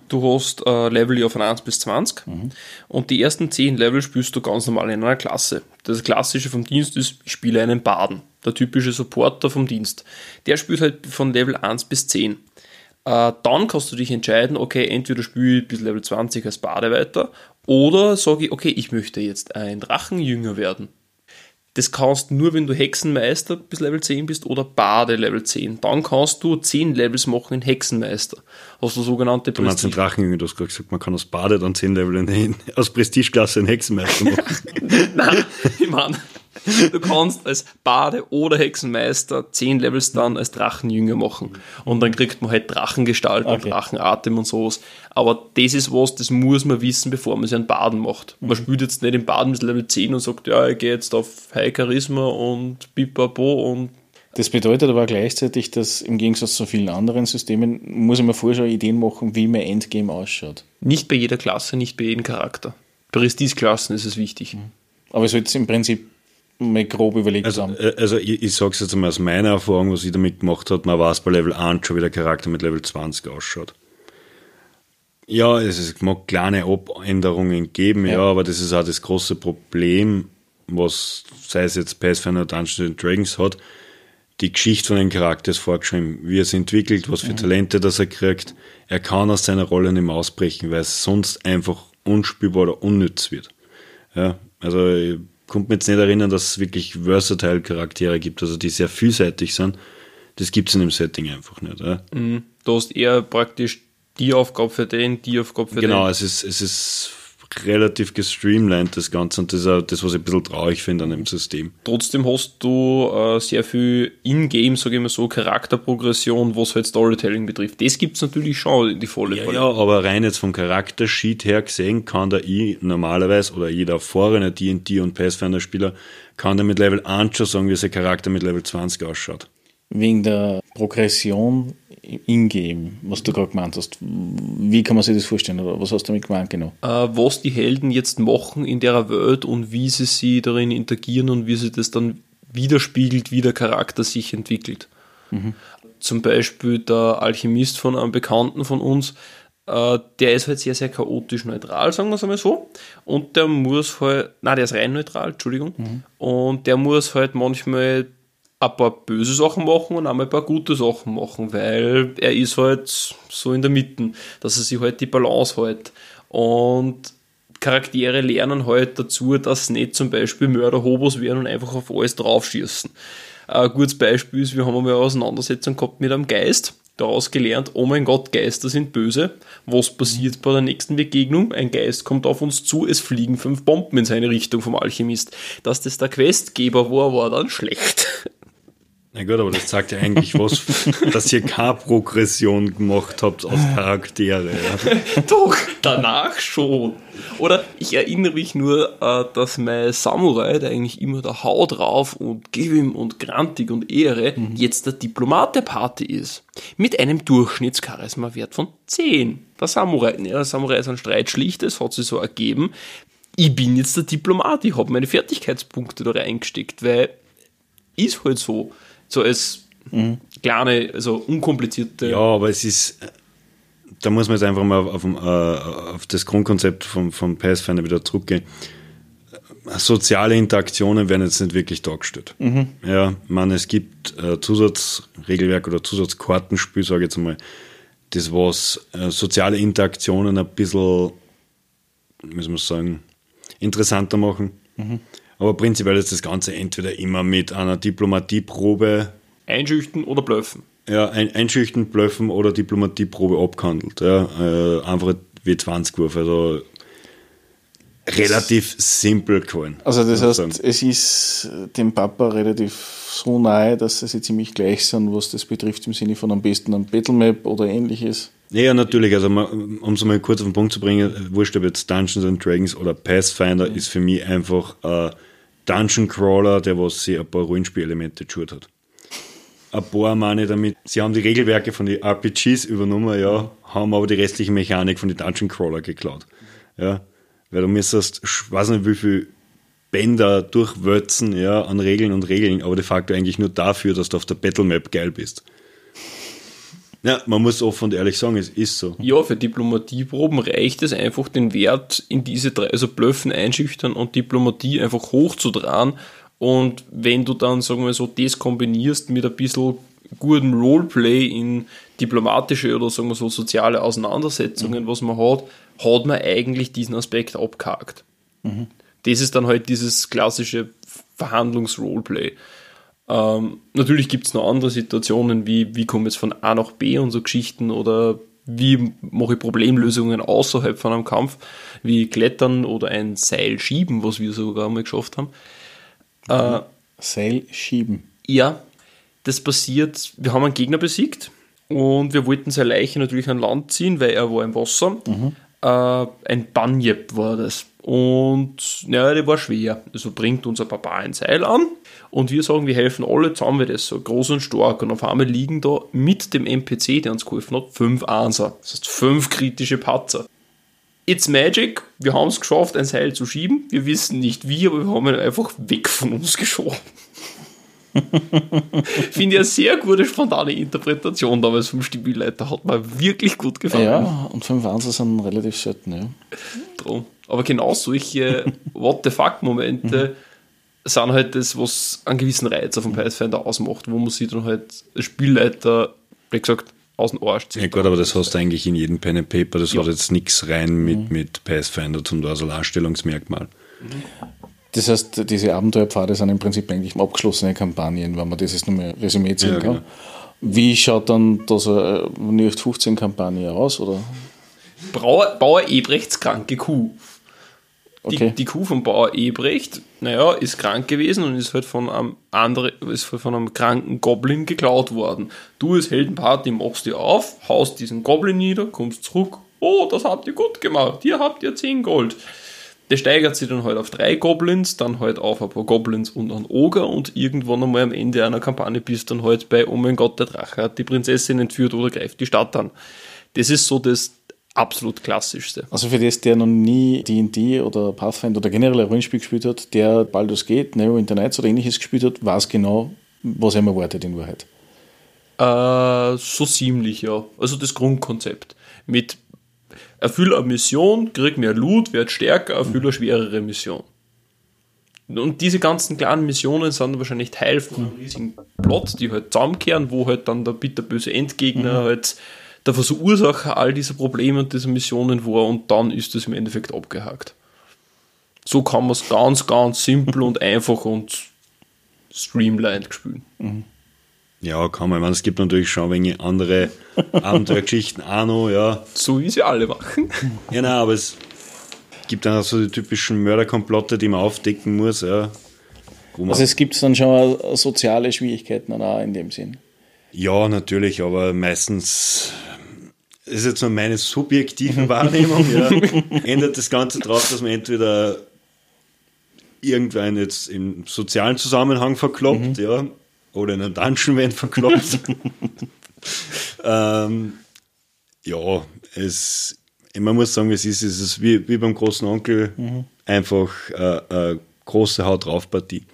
du hast äh, Level ja von 1 bis 20 mhm. und die ersten 10 Level spielst du ganz normal in einer Klasse. Das Klassische vom Dienst ist, ich spiele einen Baden, der typische Supporter vom Dienst. Der spielt halt von Level 1 bis 10. Äh, dann kannst du dich entscheiden, okay, entweder spiele ich bis Level 20 als Bade weiter oder sage ich, okay, ich möchte jetzt ein Drachenjünger werden. Das kannst du nur, wenn du Hexenmeister bis Level 10 bist oder Bade Level 10. Dann kannst du 10 Levels machen in Hexenmeister. Hast du sogenannte Du meinst den Drachenjünger, du hast gerade gesagt, man kann aus Bade dann 10 Level in, aus Prestigeklasse in Hexenmeister (laughs) machen. Nein, ich meine, Du kannst als Bade oder Hexenmeister zehn Levels dann als Drachenjünger machen. Und dann kriegt man halt Drachengestalt okay. und Drachenatem und sowas. Aber das ist was, das muss man wissen, bevor man sich einen Baden macht. Man mhm. spielt jetzt nicht im Baden bis Level 10 und sagt, ja, ich gehe jetzt auf High Charisma und Pipapo und das bedeutet aber gleichzeitig, dass im Gegensatz zu vielen anderen Systemen muss ich mir vorher schon Ideen machen, wie mein Endgame ausschaut. Nicht bei jeder Klasse, nicht bei jedem Charakter. Bei Prestige-Klassen ist es wichtig. Mhm. Aber es wird im Prinzip mal grob überlegt also, haben. Äh, also ich, ich sage es jetzt mal aus meiner Erfahrung, was ich damit gemacht habe, man weiß bei Level 1 schon, wie der Charakter mit Level 20 ausschaut. Ja, es mag kleine Abänderungen geben, ja. ja. aber das ist auch das große Problem, was, sei es jetzt Pathfinder Dungeons Dragons hat, die Geschichte von dem Charakter ist vorgeschrieben, wie er es entwickelt, was für mhm. Talente das er kriegt. Er kann aus seiner Rolle nicht mehr ausbrechen, weil es sonst einfach unspielbar oder unnütz wird. Ja, also konnte mir jetzt nicht erinnern, dass es wirklich versatile Charaktere gibt, also die sehr vielseitig sind. Das gibt es in dem Setting einfach nicht. Ja? Mhm. Du hast eher praktisch die Aufgabe für den, die Aufgabe für genau, den. Genau, es ist, es ist relativ gestreamlined, das Ganze. Und das ist auch das, was ich ein bisschen traurig finde an dem System. Trotzdem hast du äh, sehr viel in-game, sage ich mal so, Charakterprogression, was halt Storytelling betrifft. Das gibt es natürlich schon in die volle ja, Ja, aber rein jetzt vom Charaktersheet her gesehen, kann der I normalerweise oder jeder erfahrene D&D und Pathfinder-Spieler kann der mit Level 1 schon sagen, wie sein Charakter mit Level 20 ausschaut. Wegen der Progression in-game, was du gerade gemeint hast. Wie kann man sich das vorstellen oder was hast du damit gemeint genau? Äh, was die Helden jetzt machen in der Welt und wie sie sie darin interagieren und wie sie das dann widerspiegelt, wie der Charakter sich entwickelt. Mhm. Zum Beispiel der Alchemist von einem Bekannten von uns, äh, der ist halt sehr, sehr chaotisch neutral, sagen wir es einmal so. Und der muss halt, nein, der ist rein neutral, Entschuldigung. Mhm. Und der muss halt manchmal ein paar böse Sachen machen und einmal ein paar gute Sachen machen, weil er ist halt so in der Mitte, dass er sich halt die Balance hält. Und Charaktere lernen halt dazu, dass nicht zum Beispiel Mörder-Hobos werden und einfach auf alles draufschießen. Ein gutes Beispiel ist, wir haben einmal eine Auseinandersetzung gehabt mit einem Geist, daraus gelernt, oh mein Gott, Geister sind böse. Was passiert bei der nächsten Begegnung? Ein Geist kommt auf uns zu, es fliegen fünf Bomben in seine Richtung vom Alchemist. Dass das der Questgeber war, war dann schlecht. Na gut, aber das sagt ja eigentlich was, (laughs) dass ihr keine Progression gemacht habt aus Charaktere. Ja. (laughs) Doch, danach schon. Oder ich erinnere mich nur, äh, dass mein Samurai, der eigentlich immer der Hau drauf und gib ihm und grantig und Ehre, mhm. jetzt der Diplomat der Party ist. Mit einem Durchschnittscharisma-Wert von 10. Der Samurai, ja, der Samurai ist ein Streitschlicht, das hat sich so ergeben. Ich bin jetzt der Diplomat, ich habe meine Fertigkeitspunkte da reingesteckt, weil ist halt so so als mhm. kleine, also unkomplizierte. Ja, aber es ist, da muss man jetzt einfach mal auf, auf, äh, auf das Grundkonzept vom, vom Pathfinder wieder zurückgehen. Soziale Interaktionen werden jetzt nicht wirklich dargestellt. Mhm. Ja, man, es gibt äh, Zusatzregelwerk oder Zusatzkartenspiel, sage ich jetzt mal, das was äh, soziale Interaktionen ein bisschen, wie muss man sagen, interessanter machen. Mhm. Aber prinzipiell ist das Ganze entweder immer mit einer Diplomatieprobe. Einschüchten oder blöffen. ja, ein, einschüchtern, bluffen oder Diplomatieprobe abgehandelt. Ja, äh, einfach W20-Wurf. Also relativ simpel gefallen. Also das heißt, sagen. es ist dem Papa relativ so nahe, dass sie ziemlich gleich sind, was das betrifft, im Sinne von am besten am Battlemap oder ähnliches. Ja, natürlich. Also um es mal kurz auf den Punkt zu bringen, wurscht ob jetzt Dungeons and Dragons oder Pathfinder, mhm. ist für mich einfach ein Dungeon Crawler, der was sich ein paar Rollenspielelemente geschult hat. Ein paar meine damit, sie haben die Regelwerke von den RPGs übernommen, ja, haben aber die restliche Mechanik von den Dungeon Crawler geklaut. Ja, weil du müsstest, ich weiß nicht wie viel Bänder durchwürzen, ja, an Regeln und Regeln, aber de facto eigentlich nur dafür, dass du auf der Battlemap geil bist. Ja, man muss offen und ehrlich sagen, es ist so. Ja, für Diplomatieproben reicht es einfach, den Wert in diese drei, also Blöffen, Einschüchtern und Diplomatie einfach hochzudrehen. Und wenn du dann, sagen wir so, das kombinierst mit ein bisschen gutem Roleplay in diplomatische oder sagen wir so soziale Auseinandersetzungen, mhm. was man hat, hat man eigentlich diesen Aspekt abgehakt. Mhm. Das ist dann halt dieses klassische Verhandlungs-Roleplay. Ähm, natürlich gibt es noch andere Situationen, wie wie komme ich jetzt von A nach B und so Geschichten oder wie mache ich Problemlösungen außerhalb von einem Kampf, wie Klettern oder ein Seil schieben, was wir sogar mal geschafft haben. Äh, Seil schieben. Ja, das passiert, wir haben einen Gegner besiegt und wir wollten seine Leiche natürlich an Land ziehen, weil er war im Wasser. Mhm. Äh, ein Banjep war das. Und ja, der war schwer. Also bringt unser Papa ein Seil an und wir sagen, wir helfen alle, zusammen wir das so groß und stark. Und auf einmal liegen da mit dem NPC, der uns geholfen hat, fünf Anser. Das heißt fünf kritische Patzer. It's Magic, wir haben es geschafft, ein Seil zu schieben. Wir wissen nicht wie, aber wir haben ihn einfach weg von uns geschoben. (laughs) Finde ich eine sehr gute spontane Interpretation damals vom Spielleiter. Hat mir wirklich gut gefallen. Ja, und fünf Anser sind relativ selten, ja. Drum. Aber genau solche What the fuck-Momente sind halt das, was einen gewissen Reiz auf dem Pathfinder ausmacht, wo man sich dann halt als Spielleiter, wie gesagt, aus dem Arsch zieht. Ja gut, aber das hast du eigentlich in jedem Pen and Paper, das ja. hat jetzt nichts rein mit, mhm. mit Pathfinder zum als Alleinstellungsmerkmal. Das heißt, diese Abenteuerpfade sind im Prinzip eigentlich abgeschlossene Kampagnen, wenn man das jetzt nochmal Resümee ziehen ja, kann. Genau. Wie schaut dann das äh, 15 Kampagne aus? Oder? Bauer, Bauer Ebrechts kranke Kuh. Okay. Die, die, Kuh von Bauer Ebrecht, naja, ist krank gewesen und ist halt von einem anderen, ist halt von einem kranken Goblin geklaut worden. Du als Heldenparty machst dir auf, haust diesen Goblin nieder, kommst zurück, oh, das habt ihr gut gemacht, hier habt ihr 10 Gold. Der steigert sich dann halt auf drei Goblins, dann halt auf ein paar Goblins und einen Oger und irgendwann einmal am Ende einer Kampagne bist dann halt bei, oh mein Gott, der Drache hat die Prinzessin entführt oder greift die Stadt an. Das ist so das, absolut klassischste. Also für das, der noch nie D&D oder Pathfinder oder generell ein Rollenspiel gespielt hat, der Baldur's Gate, Neverwinter Nights oder ähnliches gespielt hat, weiß genau, was er erwartet in Wahrheit. Äh, so ziemlich, ja. Also das Grundkonzept. Mit erfülle eine Mission, krieg mehr Loot, werd stärker, erfülle eine schwerere Mission. Und diese ganzen kleinen Missionen sind wahrscheinlich Teil von einem riesigen Plot, die halt zusammenkehren, wo halt dann der bitterböse Endgegner mhm. halt der Verursacher all dieser Probleme und dieser Missionen war und dann ist es im Endeffekt abgehakt. So kann man es ganz, ganz simpel und einfach und streamlined spielen. Mhm. Ja, kann man. Ich meine, es gibt natürlich schon ein wenig andere Abenteuergeschichten (laughs) auch noch, ja. So wie sie alle machen. Ja, nein, aber es gibt dann auch so die typischen Mörderkomplotte, die man aufdecken muss, ja. Also es gibt dann schon soziale Schwierigkeiten auch in dem Sinn. Ja, natürlich, aber meistens ist jetzt nur meine subjektive (laughs) Wahrnehmung, ja, ändert das Ganze darauf, dass man entweder irgendwann jetzt im sozialen Zusammenhang verkloppt, mhm. ja, oder in einem Dungeon werden verkloppt. (laughs) ähm, ja, es, man muss sagen, es ist, es ist wie, wie beim großen Onkel mhm. einfach äh, eine große Haut drauf Partie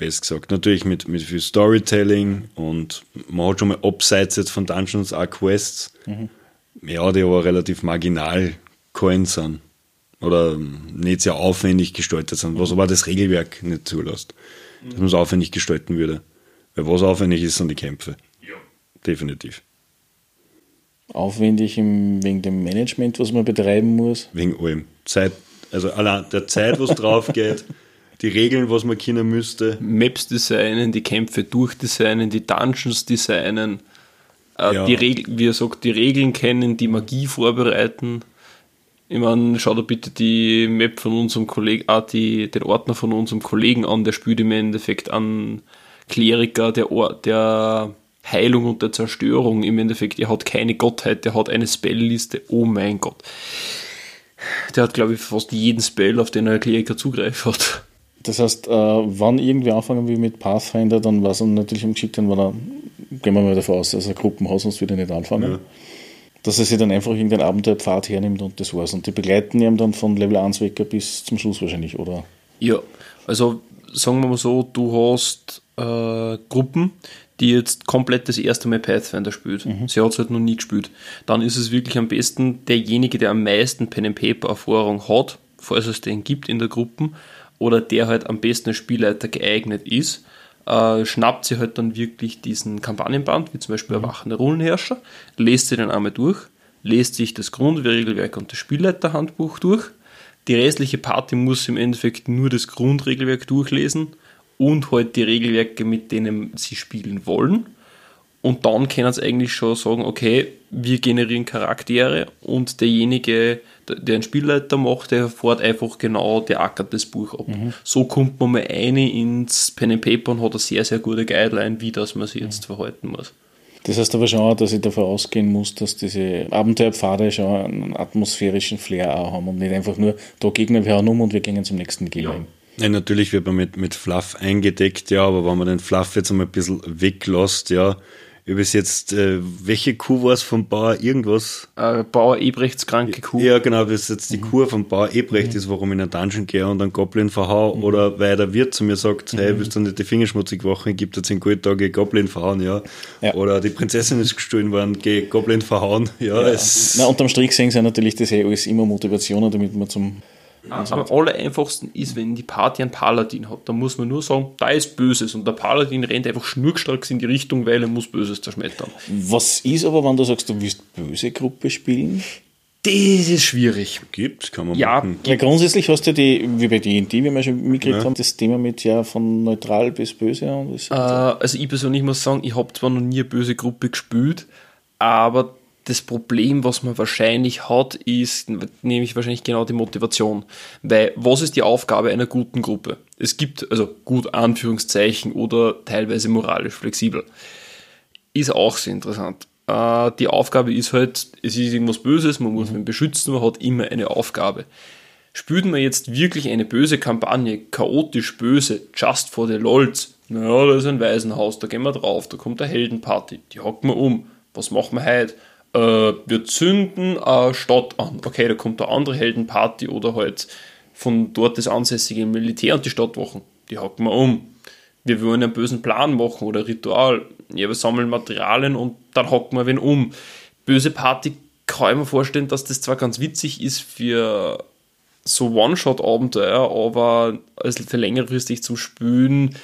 best gesagt. Natürlich mit, mit viel Storytelling und man hat schon mal abseits jetzt von Dungeons auch Quests, mhm. ja, die aber relativ marginal gehalten sind. Oder nicht sehr aufwendig gestaltet sind, was aber das Regelwerk nicht zulässt. Dass man es aufwendig gestalten würde. Weil was aufwendig ist, sind die Kämpfe. Ja. Definitiv. Aufwendig im, wegen dem Management, was man betreiben muss? Wegen allem. Zeit, also allein der Zeit, was drauf geht. (laughs) die Regeln, was man kennen müsste. Maps designen, die Kämpfe durchdesignen, die Dungeons designen. Äh, Ja. die Regel, wie er sagt, die Regeln kennen, die Magie vorbereiten. Ich meine, schau dir bitte die Map von unserem Kollegen, ah, die, den Ordner von unserem Kollegen an, der spielt im Endeffekt an Kleriker der, Or der Heilung und der Zerstörung. Im Endeffekt, er hat keine Gottheit, der hat eine Spellliste. Oh mein Gott. Der hat, glaube ich, fast jeden Spell, auf den er Kleriker Zugriff hat. Das heißt, äh, wann irgendwie anfangen wir mit Pathfinder, dann war es natürlich am geschickten, wenn er, gehen wir mal davon aus, dass er Gruppen hat, sonst würde er nicht anfangen. Ja. Dass er sich dann einfach irgendeinen Abenteuerpfad hernimmt und das war's. Und die begleiten ihn dann von Level 1 weg bis zum Schluss wahrscheinlich, oder? Ja, also sagen wir mal so, du hast äh, Gruppen, die jetzt komplett das erste Mal Pathfinder spielt. Sie hat es halt noch nie gespielt. Dann ist es wirklich am besten derjenige, der am meisten Pen and Paper Erfahrung hat, falls es den gibt in der Gruppe, oder der halt am besten als Spielleiter geeignet ist, äh, schnappt sie halt dann wirklich diesen Kampagnenband, wie zum Beispiel Erwachende Rollenherrscher, lest sie dann einmal durch, lest sich das Grundregelwerk und das Spielleiterhandbuch durch. Die restliche Party muss im Endeffekt nur das Grundregelwerk durchlesen und halt die Regelwerke, mit denen sie spielen wollen. Und dann können sie eigentlich schon sagen, okay, wir generieren Charaktere und derjenige, der einen Spielleiter macht, der fährt einfach genau, der ackert das Buch ab. So kommt man mal eine ins Pen and Paper und hat eine sehr, sehr gute Guideline, wie das man sich jetzt verhalten muss. Das heißt aber schon, auch, dass ich davon ausgehen muss, dass diese Abenteuerpfade schon einen atmosphärischen Flair auch haben und nicht einfach nur, da Gegner, wir hauen um und wir gehen zum nächsten Gegner. hin. Ja, natürlich wird man mit, mit Fluff eingedeckt, ja, aber wenn man den Fluff jetzt einmal ein bisschen weglässt, ja, über jetzt, äh, welche Kuh war es vom Bauer irgendwas? Äh, Bauer Ebrechts kranke Kuh. Ja, genau, das jetzt die Kur vom Bauer Ebrecht ist, warum ich in einen Dungeon gehe und einen Goblin verhau, oder weil der Wirt zu mir sagt, hey, willst du nicht die Finger schmutzig machen, gibt jetzt in guten Tage Goblin verhauen, ja. Ja. Oder die Prinzessin ist gestohlen worden, geh Goblin verhauen, ja. Es, Na, unterm Strich sehen sie natürlich das eh alles immer Motivationen, damit man zum. Am aller einfachsten ist, wenn die Party einen Paladin hat. Da muss man nur sagen, da ist Böses. Und der Paladin rennt einfach schnurstracks in die Richtung, weil er muss Böses zerschmettern. Was ist aber, wenn du sagst, du willst böse Gruppe spielen? Das ist schwierig. gibt, kann man Ja, machen. Weil grundsätzlich hast du die, wie bei D&D, wie wir schon mitgekriegt Ja. haben, das Thema mit ja von neutral bis böse. Und das, Äh, also ich persönlich muss sagen, ich habe zwar noch nie eine böse Gruppe gespielt, aber das Problem, was man wahrscheinlich hat, ist nämlich wahrscheinlich genau die Motivation. Weil was ist die Aufgabe einer guten Gruppe? Es gibt, also gut Anführungszeichen oder teilweise moralisch flexibel. Ist auch sehr interessant. Äh, die Aufgabe ist halt, es ist irgendwas Böses, man muss ihn beschützen, man hat immer eine Aufgabe. Spielt man jetzt wirklich eine böse Kampagne, chaotisch böse, just for the lolz, naja, da ist ein Waisenhaus, da gehen wir drauf, da kommt eine Heldenparty, die hocken wir um. Was machen wir heute? Äh, wir zünden eine Stadt an. Okay, da kommt eine andere Heldenparty oder halt von dort das ansässige Militär und die Stadtwachen. Die hocken wir um. Wir wollen einen bösen Plan machen oder Ritual. Ja, wir sammeln Materialien und dann hocken wir wen um. Böse Party kann ich mir vorstellen, dass das zwar ganz witzig ist für so One-Shot-Abenteuer, aber als für längerfristig zum Spülen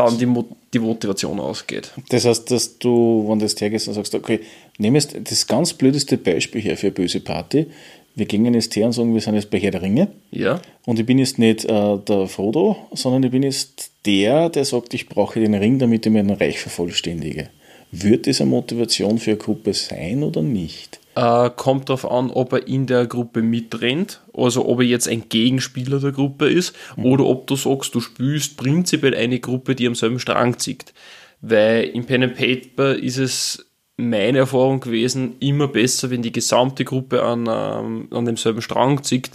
dann die, Mo die Motivation ausgeht. das heißt, dass du, wenn du das hergehst und sagst, okay, nimm jetzt das ganz blödeste Beispiel her für eine böse Party. Wir gingen jetzt her und sagen, wir sind jetzt bei Herr der Ringe. Ja, Und ich bin jetzt nicht äh, der Frodo, sondern ich bin jetzt der, der sagt, ich brauche den Ring, damit ich mein Reich vervollständige. Wird das eine Motivation für eine Gruppe sein oder nicht? äh, kommt darauf an, ob er in der Gruppe mitrennt, also ob er jetzt ein Gegenspieler der Gruppe ist, oder ob du sagst, du spielst prinzipiell eine Gruppe, die am selben Strang zieht. Weil im Pen and Paper ist es meine Erfahrung gewesen, immer besser, wenn die gesamte Gruppe an, ähm, an demselben Strang zieht,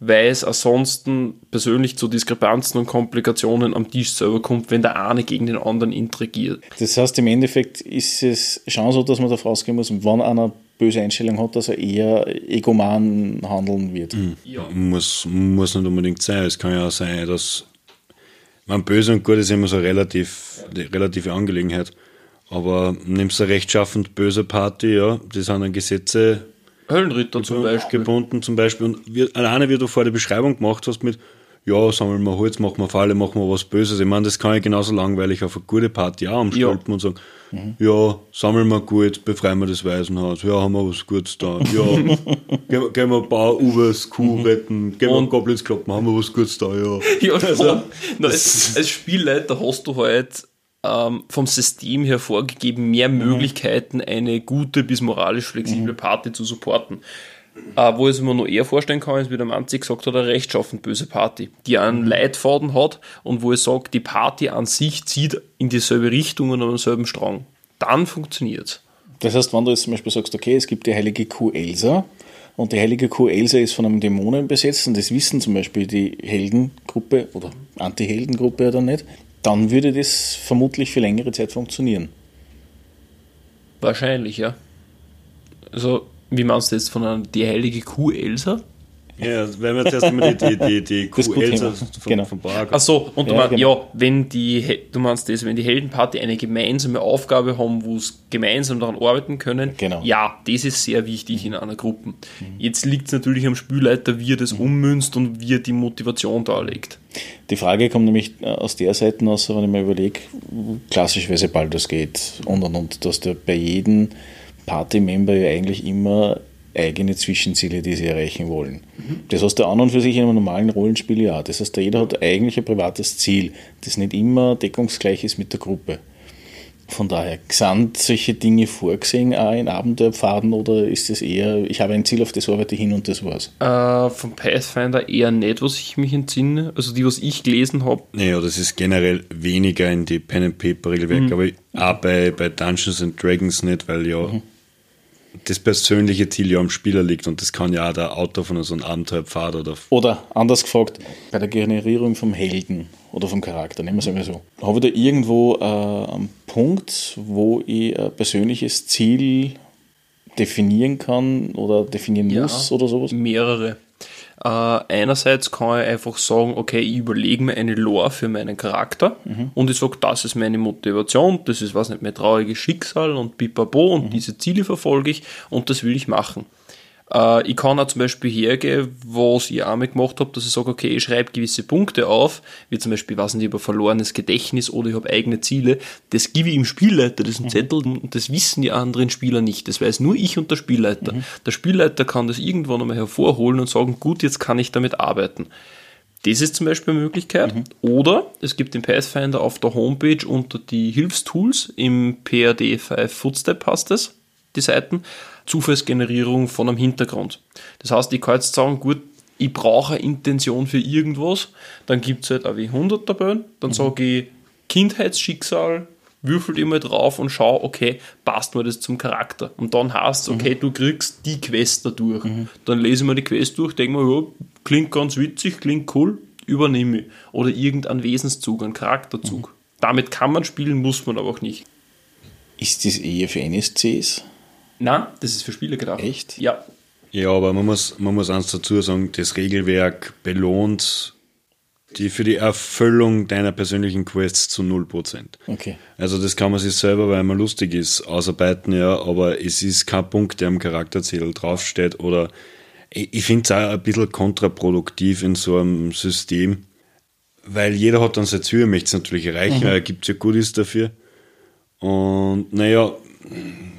weil es ansonsten persönlich zu Diskrepanzen und Komplikationen am Tisch selber kommt, wenn der eine gegen den anderen intrigiert. Das heißt, im Endeffekt ist es schon so, dass man davon ausgehen muss, wenn einer böse Einstellung hat, dass er eher egoman handeln wird. Muss, muss nicht unbedingt sein. Es kann ja auch sein, dass man böse und gut ist immer so relativ, die relative Angelegenheit. Aber nimmst du eine rechtschaffend böse Party, ja, die sind an Gesetze Höllenritter zum Beispiel. gebunden zum Beispiel. Und wir, alleine, wie du vor der Beschreibung gemacht hast mit, ja, sammeln wir Holz, machen wir Falle, machen wir was Böses. Ich meine, das kann ich genauso langweilig auf eine gute Party auch umstülpen und sagen, ja, sammeln wir gut, befreien wir das Waisenhaus, ja, haben wir was Gutes da, ja, (laughs) gehen, wir- gehen wir ein paar Uwes, Kuh retten, gehen wir Und- Goblins kloppen, haben wir was Gutes da, ja. (laughs) Ja, Also, na, als, als Spielleiter hast du halt ähm, vom System her vorgegeben, mehr mhm. Möglichkeiten, eine gute bis moralisch flexible mhm. Party zu supporten. Äh, wo ich es mir noch eher vorstellen kann, ist, wie der Manzi gesagt hat, eine rechtschaffend böse Party, die einen mhm. Leitfaden hat und wo ich sage, die Party an sich zieht in dieselbe Richtung und an denselben Strang. Dann funktioniert es. Das heißt, wenn du jetzt zum Beispiel sagst, okay, es gibt die heilige Kuh Elsa und die heilige Kuh Elsa ist von einem Dämonen besetzt und das wissen zum Beispiel die Heldengruppe oder Anti-Heldengruppe oder nicht, dann würde das vermutlich für längere Zeit funktionieren. Wahrscheinlich, ja. Also, wie meinst du jetzt von einer, die heilige Kuh Elsa? Ja, wenn wir zuerst mal die, die, die, Kuh Elsa von, genau. von Park. Ach so, und du ja, meinst, genau. ja, wenn die, du meinst das, wenn die Heldenparty eine gemeinsame Aufgabe haben, wo sie gemeinsam daran arbeiten können, genau. ja, das ist sehr wichtig in einer Gruppe. Mhm. Jetzt liegt es natürlich am Spielleiter, wie er das mhm. ummünzt und wie er die Motivation darlegt. Die Frage kommt nämlich äh, aus der Seite aus, wenn ich mir überlege, klassischerweise bald das geht und und und, dass der bei jedem Party-Member ja eigentlich immer eigene Zwischenziele, die sie erreichen wollen. Mhm. Das hast du an und für sich in einem normalen Rollenspiel ja. Das heißt, jeder hat eigentlich ein privates Ziel, das nicht immer deckungsgleich ist mit der Gruppe. Von daher, sind solche Dinge vorgesehen auch in Abenteuerpfaden oder ist es eher, ich habe ein Ziel, auf das arbeite ich hin und das war's? Äh, vom Pathfinder eher nicht, was ich mich entsinne. Also die, was ich gelesen habe. Naja, das ist generell weniger in die Pen and Paper Regelwerke, mhm. aber auch bei, bei Dungeons and Dragons nicht, weil ja mhm das persönliche Ziel ja am Spieler liegt und das kann ja auch der Autor von so einem Abenteuerpfad oder. Oder anders gefragt, bei der Generierung vom Helden oder vom Charakter, nehmen wir es einmal so. Habe ich da irgendwo äh, einen Punkt, wo ich ein persönliches Ziel definieren kann oder definieren ja, muss oder sowas? Mehrere. Äh, einerseits kann ich einfach sagen, okay, ich überlege mir eine Lore für meinen Charakter mhm. und ich sage, das ist meine Motivation, das ist, was nicht, mein trauriges Schicksal und pipapo und mhm. diese Ziele verfolge ich und das will ich machen. Äh, ich kann auch zum Beispiel hergehen, was ich einmal gemacht habe, dass ich sage, okay, ich schreibe gewisse Punkte auf, wie zum Beispiel, was nicht, über verlorenes Gedächtnis oder ich habe eigene Ziele. Das gebe ich im Spielleiter, das ein mhm. Zettel und das wissen die anderen Spieler nicht. Das weiß nur ich und der Spielleiter. Mhm. Der Spielleiter kann das irgendwann einmal hervorholen und sagen, gut, jetzt kann ich damit arbeiten. Das ist zum Beispiel eine Möglichkeit. Mhm. Oder es gibt den Pathfinder auf der Homepage unter die Hilfstools im PRD 5 Footstep passt es, die Seiten Zufallsgenerierung von einem Hintergrund. Das heißt, ich kann jetzt sagen, gut, ich brauche eine Intention für irgendwas, dann gibt es halt auch wie 100 Tabellen, dann mhm. sage ich Kindheitsschicksal, würfel immer drauf und schau, okay, passt mir das zum Charakter. Und dann heißt es, okay, mhm. du kriegst die Quest dadurch. Mhm. Dann lese ich mir die Quest durch, denke mir, ja, klingt ganz witzig, klingt cool, übernehme ich. Oder irgendein Wesenszug, ein Charakterzug. Mhm. Damit kann man spielen, muss man aber auch nicht. Ist das eher für NSCs? Nein, das ist für Spieler gedacht. Echt? Ja. Ja, aber man muss, man muss eins dazu sagen, das Regelwerk belohnt die für die Erfüllung deiner persönlichen Quests zu 0%. Okay. Also das kann man sich selber, weil man lustig ist, ausarbeiten, ja, aber es ist kein Punkt, der am Charakterzettel draufsteht oder ich, ich finde es auch ein bisschen kontraproduktiv in so einem System, weil jeder hat dann sein Ziel, möchte es natürlich erreichen, mhm. weil er gibt ja Goodies dafür. Und naja,